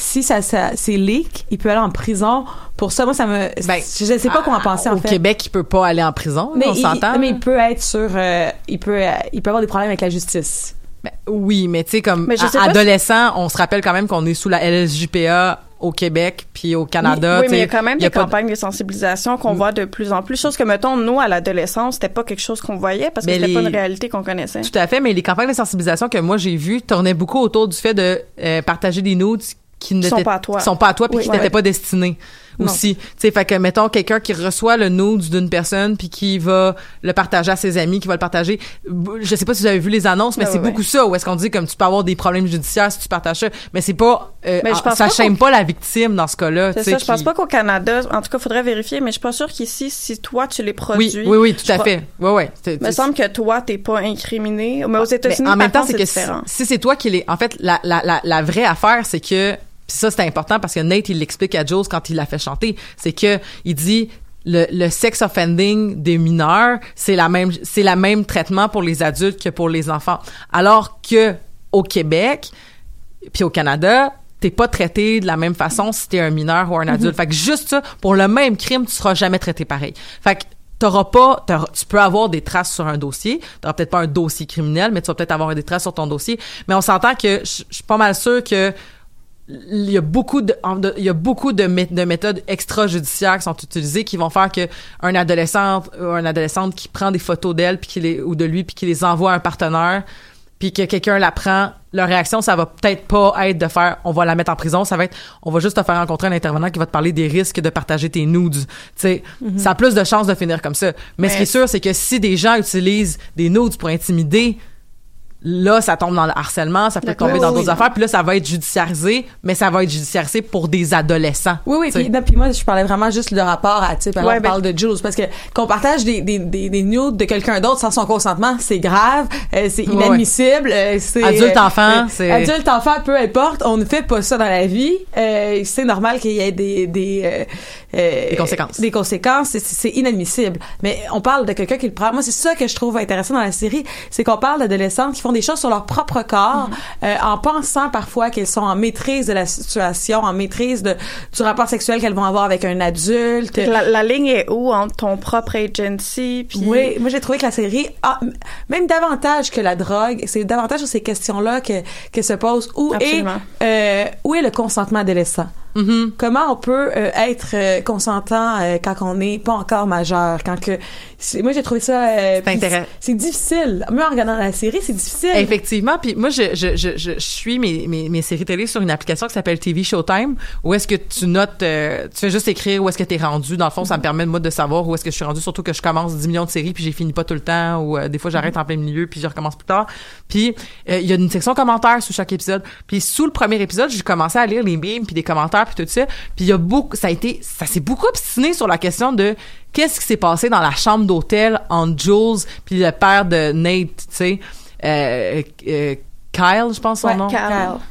si ça, ça c'est leak, il peut aller en prison pour ça. Moi, ça me, Ben, je sais pas quoi en penser, en Au fait. Québec, il peut pas aller en prison, mais on il, s'entend. mais il peut être sur, euh, il peut, euh, il peut avoir des problèmes avec la justice. Ben, oui, mais tu sais, comme Mais je à- sais pas si- adolescent, on se rappelle quand même qu'on est sous la LSJPA au Québec puis au Canada. oui, mais il y a quand même des pas de- campagnes de sensibilisation qu'on voit de plus en plus. Chose que, mettons, nous, à l'adolescence, c'était pas quelque chose qu'on voyait parce que c'était pas les- une réalité qu'on connaissait. Tout à fait, mais les campagnes de sensibilisation que moi j'ai vues tournaient beaucoup autour du fait de euh, partager des nudes qui ne sont pas à toi. sont pas à toi puis Oui, qui t'étaient ouais. pas destinés aussi. Tu sais, fait que mettons quelqu'un qui reçoit le nude d'une personne puis qui va le partager à ses amis, qui va le partager. Je sais pas si vous avez vu les annonces, mais c'est ouais, beaucoup ça où est-ce qu'on dit comme tu peux avoir des problèmes judiciaires si tu partages ça, mais c'est pas euh, Mais je pense ça pas chaîne pas la victime dans ce cas-là. C'est ça, je pense pas qu'au Canada, en tout cas, faudrait vérifier, mais je suis pas sûre qu'ici, si toi, tu les produis. Oui, oui, oui, tout à fait. Ouais, ouais. Me semble que toi, t'es pas incriminé. Mais aux États-Unis, Mais en même temps, c'est que si, différent. si c'est toi qui les. En fait, la, la, la, la vraie affaire, c'est que. Puis ça, c'est important parce que Nate, il l'explique à Jules quand il l'a fait chanter. C'est que il dit. Le, le sex offending des mineurs, c'est la même, c'est la même traitement pour les adultes que pour les enfants. Alors que au Québec, puis au Canada, t'es pas traité de la même façon si t'es un mineur ou un adulte. Fait que juste ça, pour le même crime, tu seras jamais traité pareil. Fait que t'auras pas, t'auras- tu peux avoir des traces sur un dossier. T'auras peut-être pas un dossier criminel, mais tu vas peut-être avoir des traces sur ton dossier. Mais on s'entend que je suis pas mal sûr que il y a beaucoup de, il y a beaucoup de, mé- de méthodes extrajudiciaires qui sont utilisées qui vont faire que un adolescent ou un adolescente qui prend des photos d'elle puis qui les ou de lui puis qui les envoie à un partenaire puis que quelqu'un la prend leur réaction ça va peut-être pas être de faire on va la mettre en prison ça va être on va juste te faire rencontrer un intervenant qui va te parler des risques de partager tes nudes tu sais. Ça a plus de chances de finir comme ça. Mais, ce qui Mais- est sûr c'est que si des gens utilisent des nudes pour intimider là, ça tombe dans le harcèlement, ça peut tomber dans d'autres oui. affaires, puis là, ça va être judiciarisé, mais ça va être judiciarisé pour des adolescents. Oui, oui, puis, non, puis moi, je parlais vraiment juste de rapport à, tu sais, Ouais, on ben- parle de Jules, parce que qu'on partage des, des, des, des nudes de quelqu'un d'autre sans son consentement, c'est grave, euh, c'est Ouais, inadmissible, euh, c'est... Adulte, euh, euh, c'est- Adulte, enfant, peu importe, on ne fait pas ça dans la vie, euh, c'est normal qu'il y ait des... Des, euh, euh, Des conséquences. Des conséquences, c'est- inadmissible. Mais on parle de quelqu'un qui le prend. Moi, c'est ça que je trouve intéressant dans la série, c'est qu'on parle d'adolescentes qui font font des choses sur leur propre corps euh, en pensant parfois qu'elles sont en maîtrise de la situation, en maîtrise de, du rapport sexuel qu'elles vont avoir avec un adulte. La, la ligne est où entre ton propre agency puis Oui, moi j'ai trouvé que la série, a, même davantage que la drogue, c'est davantage sur ces questions-là que, que se pose où est, euh, où est le consentement adolescent? Mm-hmm. Comment on peut euh, être euh, consentant euh, quand on n'est pas encore majeur, quand que moi j'ai trouvé ça c'est difficile. Même en regardant la série, c'est difficile. Effectivement, puis moi je, je, je, je, suis mes, mes, mes séries télé sur une application qui s'appelle TV Showtime où est-ce que tu notes tu fais juste écrire où est-ce que tu es rendu dans le fond, ça me permet moi de savoir où est-ce que je suis rendu surtout que je commence 10 millions de séries puis j'ai fini pas tout le temps ou des fois j'arrête en plein milieu puis je recommence plus tard. Puis il y a une section commentaires sous chaque épisode. Puis sous le premier épisode, j'ai commencé à lire les memes puis des commentaires puis tout ça. Puis il y a beaucoup ça a été ça s'est beaucoup obstiné sur la question de qu'est-ce qui s'est passé dans la chambre d'hôtel entre Jules puis le père de Nate, tu sais. Euh, euh, Kyle, je pense son Ouais, nom. Kyle.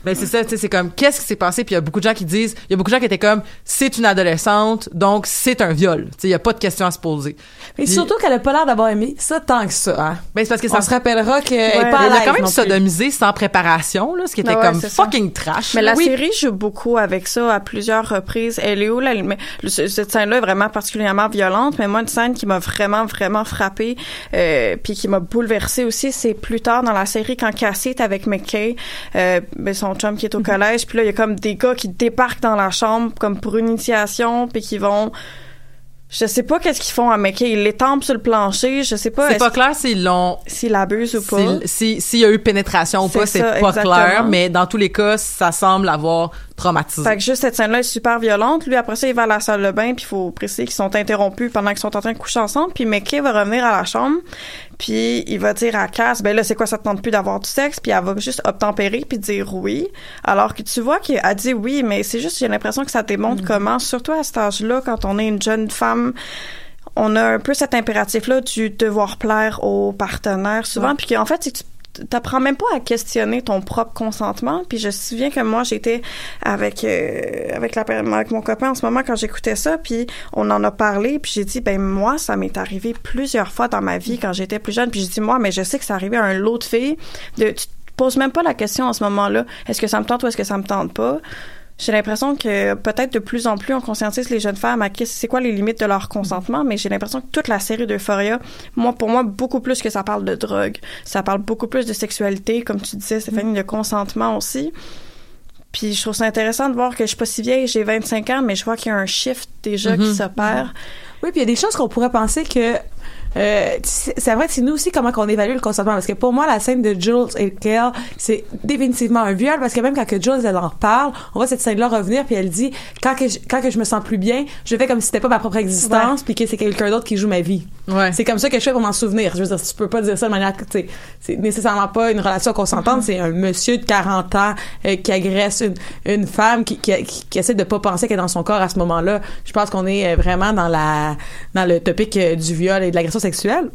Ben c'est ça, tu sais, c'est comme qu'est-ce qui s'est passé? Puis il y a beaucoup de gens qui disent, il y a beaucoup de gens qui étaient comme c'est une adolescente, donc c'est un viol. Tu sais, il y a pas de question à se poser. Mais Puis- surtout qu'elle a pas l'air d'avoir aimé ça tant que ça. Hein. ben c'est parce que On ça se rappellera qu'elle Ouais, pas à elle a quand même sodomisé sans préparation là, ce qui était ouais, comme c'est ça. fucking trash. Mais là. la Oui. série joue beaucoup avec ça à plusieurs reprises. Elle est où là? Mais cette scène-là est vraiment particulièrement violente. Mais moi, une scène qui m'a vraiment vraiment frappée, euh, puis qui m'a bouleversée aussi, c'est plus tard dans la série quand Cassie est avec McKay, euh, ben, son chum qui est au collège. Puis là, il y a comme des gars qui débarquent dans la chambre comme pour une initiation, puis qui vont je sais pas qu'est-ce qu'ils font à McKay. Ils l'étendent sur le plancher. Je sais pas C'est pas clair s'ils l'ont s'il abuse ou pas. s'il- si s'il y a eu pénétration ou pas, c'est pas exactement. clair, mais dans tous les cas, ça semble avoir traumatisé. Fait que juste cette scène-là est super violente. Lui, après ça, il va à la salle de bain, puis il faut préciser qu'ils sont interrompus pendant qu'ils sont en train de coucher ensemble. Puis McKay va revenir à la chambre, puis il va dire à Cass, ben là, c'est quoi, ça te tente plus d'avoir du sexe? Puis elle va juste obtempérer, puis dire oui. Alors que tu vois qu'elle dit oui, mais c'est juste, j'ai l'impression que ça démontre comment, surtout à cet âge-là, quand on est une jeune femme, on a un peu cet impératif-là du devoir plaire au partenaire souvent, puis qu'en fait, c'est que tu t'apprends même pas à questionner ton propre consentement. Puis je me souviens que moi, j'étais avec euh, avec avec mon copain en ce moment quand j'écoutais ça, puis on en a parlé, puis j'ai dit ben moi, ça m'est arrivé plusieurs fois dans ma vie quand j'étais plus jeune, puis j'ai dit moi, mais je sais que ça arrivait à un lot de filles. De, tu te poses même pas la question en ce moment-là, est-ce que ça me tente ou est-ce que ça me tente pas? J'ai l'impression que peut-être de plus en plus on conscientise les jeunes femmes à c'est quoi les limites de leur consentement, mais j'ai l'impression que toute la série d'Euphoria, moi pour moi beaucoup plus que ça parle de drogue, ça parle beaucoup plus de sexualité, comme tu disais Stéphanie, de consentement aussi. Puis je trouve ça intéressant de voir que je suis pas si vieille, j'ai 25 ans, mais je vois qu'il y a un shift déjà qui s'opère. Oui, puis il y a des choses qu'on pourrait penser que euh, vrai que c'est nous aussi comment qu'on évalue le consentement parce que pour moi la scène de Jules et Kale c'est définitivement un viol parce que même quand que Jules elle en parle on voit cette scène là revenir puis elle dit quand que je, quand que je me sens plus bien je fais comme si c'était pas ma propre existence puis que c'est quelqu'un d'autre qui joue ma vie. Ouais. c'est comme ça que je fais pour m'en souvenir. Je veux dire tu peux pas dire ça de manière tu sais, c'est nécessairement pas une relation consentante c'est un monsieur de 40 ans euh, qui agresse une, une femme qui, qui, qui, qui essaie de pas penser qu'elle est dans son corps à ce moment là je pense qu'on est euh, vraiment dans la dans le topic euh, du viol et de l'agression sexuelle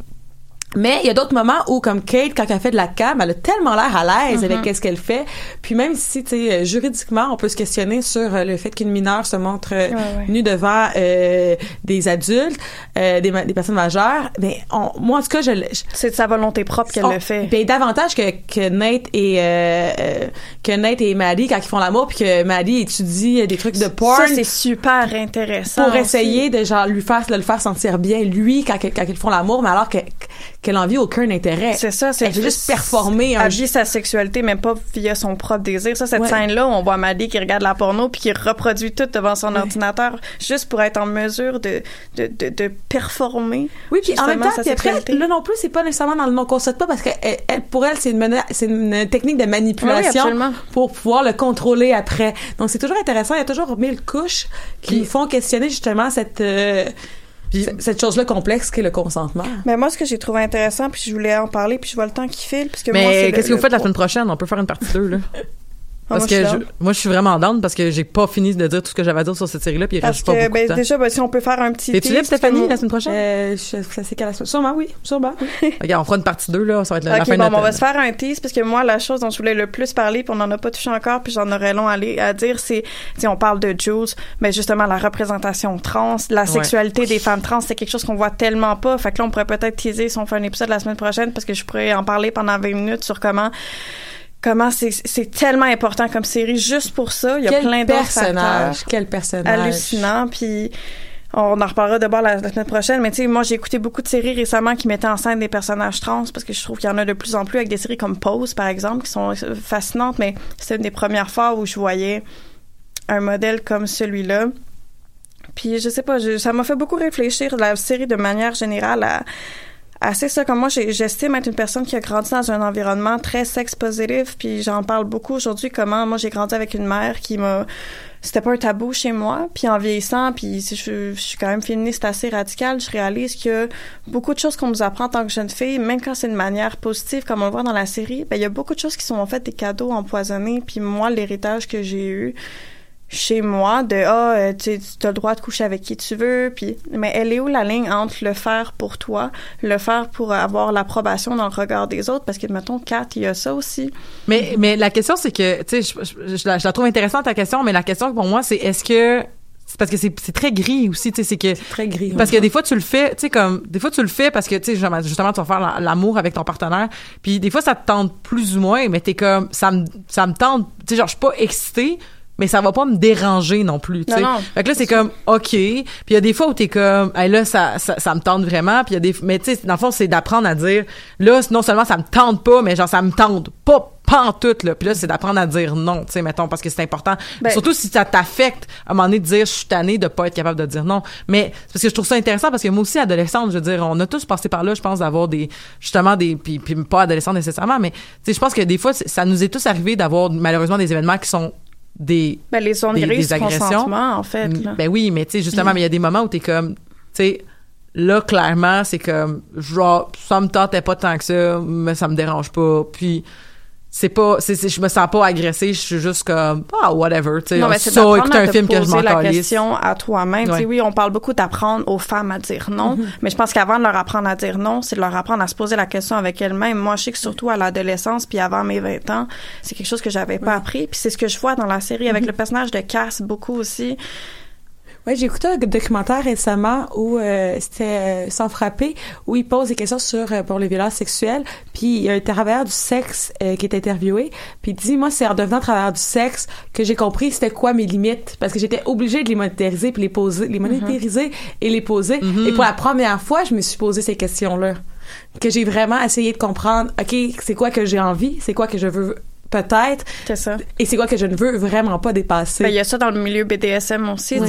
mais il y a d'autres moments où, comme Kate, quand elle fait de la cam, elle a tellement l'air à l'aise Mm-hmm. avec qu'est-ce qu'elle fait. Puis même si, tu sais, euh, juridiquement, on peut se questionner sur euh, le fait qu'une mineure se montre euh, Ouais, ouais. nue devant euh, des adultes, euh, des, des personnes majeures. Mais on, moi, en tout cas, je, je- C'est de sa volonté propre qu'elle le fait. Ben, davantage que, que Nate et euh, que Nate et Maddie quand ils font l'amour, puis que Maddie étudie des trucs de porn Ça c'est super intéressant. pour aussi. essayer de genre lui faire de le faire sentir bien lui quand, quand ils font l'amour, mais alors que qu'elle en vit aucun intérêt. C'est ça, c'est juste performer Elle vit sa sexualité, même pas via son propre désir. Ça, cette Ouais. scène-là, on voit Maddie qui regarde la porno puis qui reproduit tout devant son ordinateur juste pour être en mesure de, de, de, de performer. Oui, puis en même temps, sa après, là non plus, c'est pas nécessairement dans le non consentement parce que elle, elle- pour elle, c'est une, c'est une technique de oui, manipulation pour pouvoir le contrôler après. Donc c'est toujours intéressant. Il y a toujours mille couches qui font questionner justement cette euh, cette chose-là complexe qu'est le consentement. Mais moi, ce que j'ai trouvé intéressant, puis je voulais en parler, puis je vois le temps qui file, parce que moi, c'est Mais qu'est-ce que vous faites la semaine prochaine? On peut faire une partie 2, là. Parce moi, que je- moi, je suis vraiment down parce que j'ai pas fini de dire tout ce que j'avais à dire sur cette série-là, puis il Parce reste pas que, beaucoup de ben, temps. déjà, ben, si on peut faire un petit. Es-tu tease, libre, Stéphanie, parce que la semaine prochaine? Euh, je, ça c'est qu'à la semaine. Sûrement, oui. Sûrement, oui. Regarde, on fera une partie 2, là. Ça va être la, la Ok, fin bon, de ben, on va se faire un tease parce que moi, la chose dont je voulais le plus parler, puis on n'en a pas touché encore, puis j'en aurais long à, aller- à dire, c'est, si on parle de Jules, mais justement la représentation trans, la Ouais. sexualité des femmes trans, c'est quelque chose qu'on voit tellement pas. Fait que là, on pourrait peut-être teaser si on fait un épisode la semaine prochaine parce que je pourrais en parler pendant 20 minutes sur comment comment c'est c'est tellement important comme série juste pour ça. Il y a Quel plein d'autres personnage, facteurs quel personnage. hallucinant puis on en reparlera de bord la, la semaine prochaine mais tu sais moi j'ai écouté beaucoup de séries récemment qui mettaient en scène des personnages trans parce que je trouve qu'il y en a de plus en plus avec des séries comme Pose par exemple qui sont euh, fascinantes mais c'était une des premières fois où je voyais un modèle comme celui-là puis je sais pas je- ça m'a fait beaucoup réfléchir la série de manière générale à à c'est ça comme moi j'estime être une personne qui a grandi dans un environnement très sex positif puis j'en parle beaucoup aujourd'hui comment moi j'ai grandi avec une mère qui m'a c'était pas un tabou chez moi puis en vieillissant puis je, je suis quand même féministe assez radicale je réalise que beaucoup de choses qu'on nous apprend en tant que jeune fille même quand c'est de manière positive comme on le voit dans la série ben il y a beaucoup de choses qui sont en fait des cadeaux empoisonnés puis moi l'héritage que j'ai eu chez moi de ah euh, tu as le droit de coucher avec qui tu veux puis mais elle est où la ligne entre le faire pour toi le faire pour avoir l'approbation dans le regard des autres? Parce que mettons Kat il y a ça aussi. Mais, mais la question, c'est que, tu sais, je, je- je la, je la trouve intéressante ta question, mais la question pour moi, c'est est-ce que c'est parce que c'est c'est très gris aussi, tu sais, c'est que Très gris. parce que des fois tu le fais, tu sais comme des fois tu le fais parce que tu sais justement tu vas faire la- l'amour avec ton partenaire, puis des fois ça te tente plus ou moins, mais t'es comme ça me ça me tente, tu sais genre je suis pas excitée, mais ça va pas me déranger non plus, tu sais. Fait que là c'est comme OK, puis il y a des fois où t'es comme hey, là ça, ça ça me tente vraiment, puis il y a des mais tu sais dans le fond c'est d'apprendre à dire là non seulement ça me tente pas, mais genre ça me tente pas pas en tout là. Puis là c'est d'apprendre à dire non tu sais mettons parce que c'est important. Ben- surtout si ça t'affecte à un moment donné de dire je suis tannée de pas être capable de dire non. Mais c'est parce que je trouve ça intéressant parce que moi aussi adolescente je veux dire on a tous passé par là je pense d'avoir des justement des puis, puis pas adolescente nécessairement mais tu sais je pense que des fois ça nous est tous arrivé d'avoir malheureusement des événements qui sont des ben les zones Des- grises des du agressions. en fait là. ben oui, mais tu sais, justement, mais il y a des moments où t'es comme, tu sais, là, clairement, c'est comme, genre, ça me tentait pas tant que ça, mais ça me dérange pas. Puis, c'est pas, c'est, c'est- je me sens pas agressée, je suis juste comme, ah, whatever, tu sais, Non, mais ça, c'est écouter un film que je m'en la calisse. question à toi-même. Tu sais. Oui, on parle beaucoup d'apprendre aux femmes à dire non, Mm-hmm. mais je pense qu'avant de leur apprendre à dire non, c'est de leur apprendre à se poser la question avec elles-mêmes. Moi, je sais que surtout à l'adolescence, puis avant mes 20 ans, c'est quelque chose que j'avais pas appris. Puis c'est ce que je vois dans la série Mm-hmm. avec le personnage de Cass beaucoup aussi. Ouais, j'ai écouté un documentaire récemment où euh, c'était euh, sans frapper où il pose des questions sur euh, pour les violences sexuelles puis il y a un travailleur du sexe euh, qui est interviewé puis il dit moi c'est en devenant travailleur du sexe que j'ai compris c'était quoi mes limites parce que j'étais obligée de les monétariser puis les poser les monétariser et les poser. Et pour la première fois je me suis posé ces questions là que j'ai vraiment essayé de comprendre ok c'est quoi que j'ai envie c'est quoi que je veux peut-être C'est ça. et c'est quoi que je ne veux vraiment pas dépasser Ben, il y a ça dans le milieu BDSM aussi.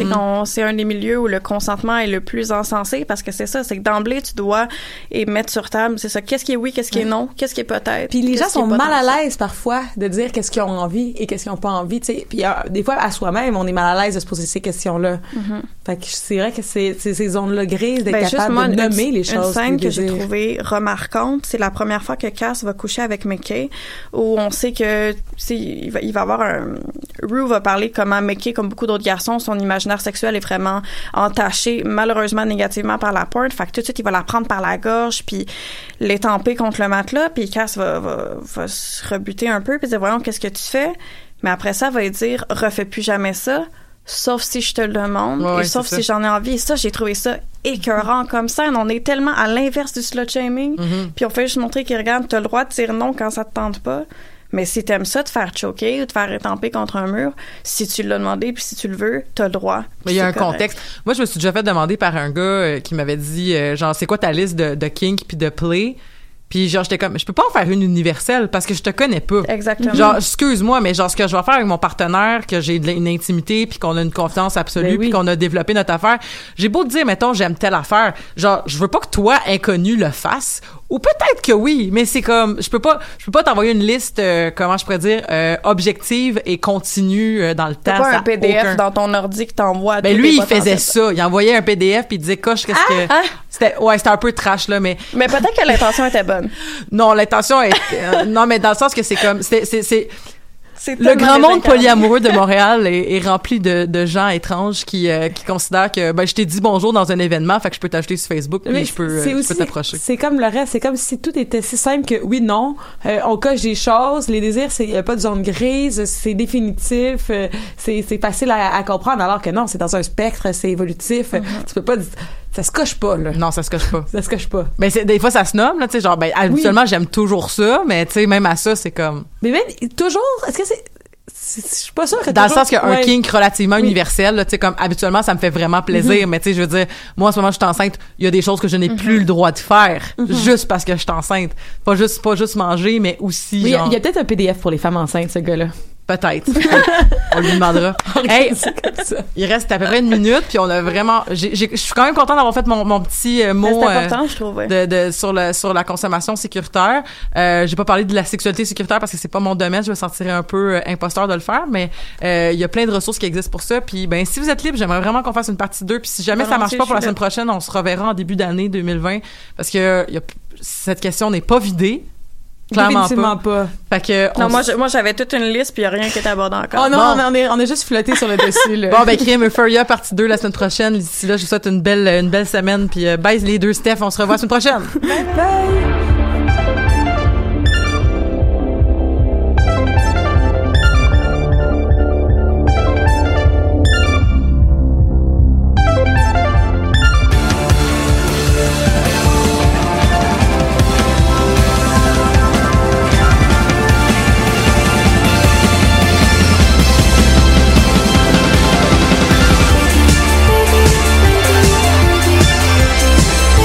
C'est un des milieux où le consentement est le plus encensé parce que c'est ça, c'est que d'emblée, tu dois et mettre sur table, c'est ça, qu'est-ce qui est oui, qu'est-ce qui est non, qu'est-ce qui est peut-être. Puis les gens sont mal à l'aise parfois de dire qu'est-ce qu'ils ont envie et qu'est-ce qu'ils ont pas envie, sais. Puis euh, des fois à soi-même, on est mal à l'aise de se poser ces questions-là. Fait que c'est vrai que c'est ces zones-là grises d'être Ben, capable moi, de une- nommer les Une choses. scène des que j'ai trouvée remarquante, c'est la première fois que Cass va coucher avec Mickey, où on sait que c'est- il va, il va avoir un. Rue va parler comment Mickey, comme beaucoup d'autres garçons, son imaginaire sexuel est vraiment entaché, malheureusement négativement par la porte. Fait que tout de suite, il va la prendre par la gorge, puis l'étamper contre le matelas, puis Cass va, va, va se rebuter un peu, puis dire voyons qu'est-ce que tu fais? Mais après ça, elle va lui dire refais plus jamais ça. Sauf si je te le demande, Ouais, et ouais, sauf si j'en ai envie. Et ça, j'ai trouvé ça écœurant comme ça. On est tellement à l'inverse du slut shaming. Mm-hmm. Puis on fait juste montrer qu'il regarde, t'as le droit de dire non quand ça te tente pas. Mais si t'aimes ça, te faire choquer ou te faire étamper contre un mur, si tu l'as demandé puis si tu le veux, t'as le droit. Mais il y a un correct. contexte. Moi, je me suis déjà fait demander par un gars euh, qui m'avait dit, euh, genre, c'est quoi ta liste de, de kink puis de play? Puis genre, j'étais comme, je peux pas en faire une universelle parce que je te connais pas. Exactement. Genre, excuse-moi, mais genre, ce que je vais faire avec mon partenaire, que j'ai une intimité, puis qu'on a une confiance absolue, Ben oui. puis qu'on a développé notre affaire, j'ai beau te dire, mettons, j'aime telle affaire, genre, je veux pas que toi, inconnu, le fasses, ou peut-être que oui, mais c'est comme, je peux pas, je peux pas t'envoyer une liste, euh, comment je pourrais dire, euh, objective et continue euh, dans le temps. Pas un PDF aucun- dans ton ordi que t'envoies à ben lui, il faisait ça. Il envoyait un PDF puis il disait coche qu'est-ce que ah. c'était? ouais, c'était un peu trash là mais Mais peut-être que l'intention était bonne. non, l'intention est euh, non mais dans le sens que c'est comme c'est C'est Le grand monde polyamoureux de Montréal est, est rempli de, de gens étranges qui, euh, qui considèrent que ben je t'ai dit bonjour dans un événement, fait que je peux t'ajouter sur Facebook puis je peux, t'approcher. C'est comme le reste, c'est comme si tout était si simple que oui, non, euh, on coche des choses, les désirs, c'est y a pas de zone grise, c'est définitif, euh, c'est c'est facile à, à comprendre, alors que non, c'est dans un spectre, c'est évolutif, Mm-hmm. tu peux pas, ça se coche pas là, Non, ça se coche pas. ça se coche pas. Ben c'est des fois ça se nomme là, tu sais genre ben habituellement j'aime toujours ça, mais tu sais même à ça c'est comme Mais même toujours, est-ce que c'est, je suis pas sûre que dans le sens qu'il y a un ouais. kink relativement Oui. Universel là, tu sais comme habituellement ça me fait vraiment plaisir, mais tu sais je veux dire moi en ce moment je suis enceinte, il y a des choses que je n'ai plus le droit de faire Mm-hmm. juste parce que je suis enceinte. Pas juste pas juste manger mais aussi Oui, il y a- genre il y a peut-être un PDF pour les femmes enceintes, ce gars-là. Peut-être. on lui demandera. hey, il reste à peu près une minute, puis on a vraiment. j'ai- j'ai- Je suis quand même contente d'avoir fait mon, mon petit euh, mot C'est euh, je trouve. ouais. de, de- sur le sur la consommation sécuritaire. Euh, j'ai pas parlé de la sexualité sécuritaire parce que c'est pas mon domaine. Je me sentirais un peu euh, imposteur de le faire, mais euh, il y a plein de ressources qui existent pour ça. Puis ben si vous êtes libre, j'aimerais vraiment qu'on fasse une partie 2 Puis si jamais ça marche pas pour la semaine prochaine, on se reverra en début d'année 2020 parce que il y a, cette question n'est pas vidée. Clairement pas. pas. Fait que Non, on moi, je- moi, j'avais toute une liste, puis il n'y a rien qui est abordé encore. Oh non, Bon. on, est, on est juste flotté sur le dessus là. Bon, ben, crime Euphoria, partie 2 la semaine prochaine. D'ici là, je vous souhaite une belle, une belle semaine. Puis, euh, bye les deux Steph. On se revoit la semaine prochaine. Bye.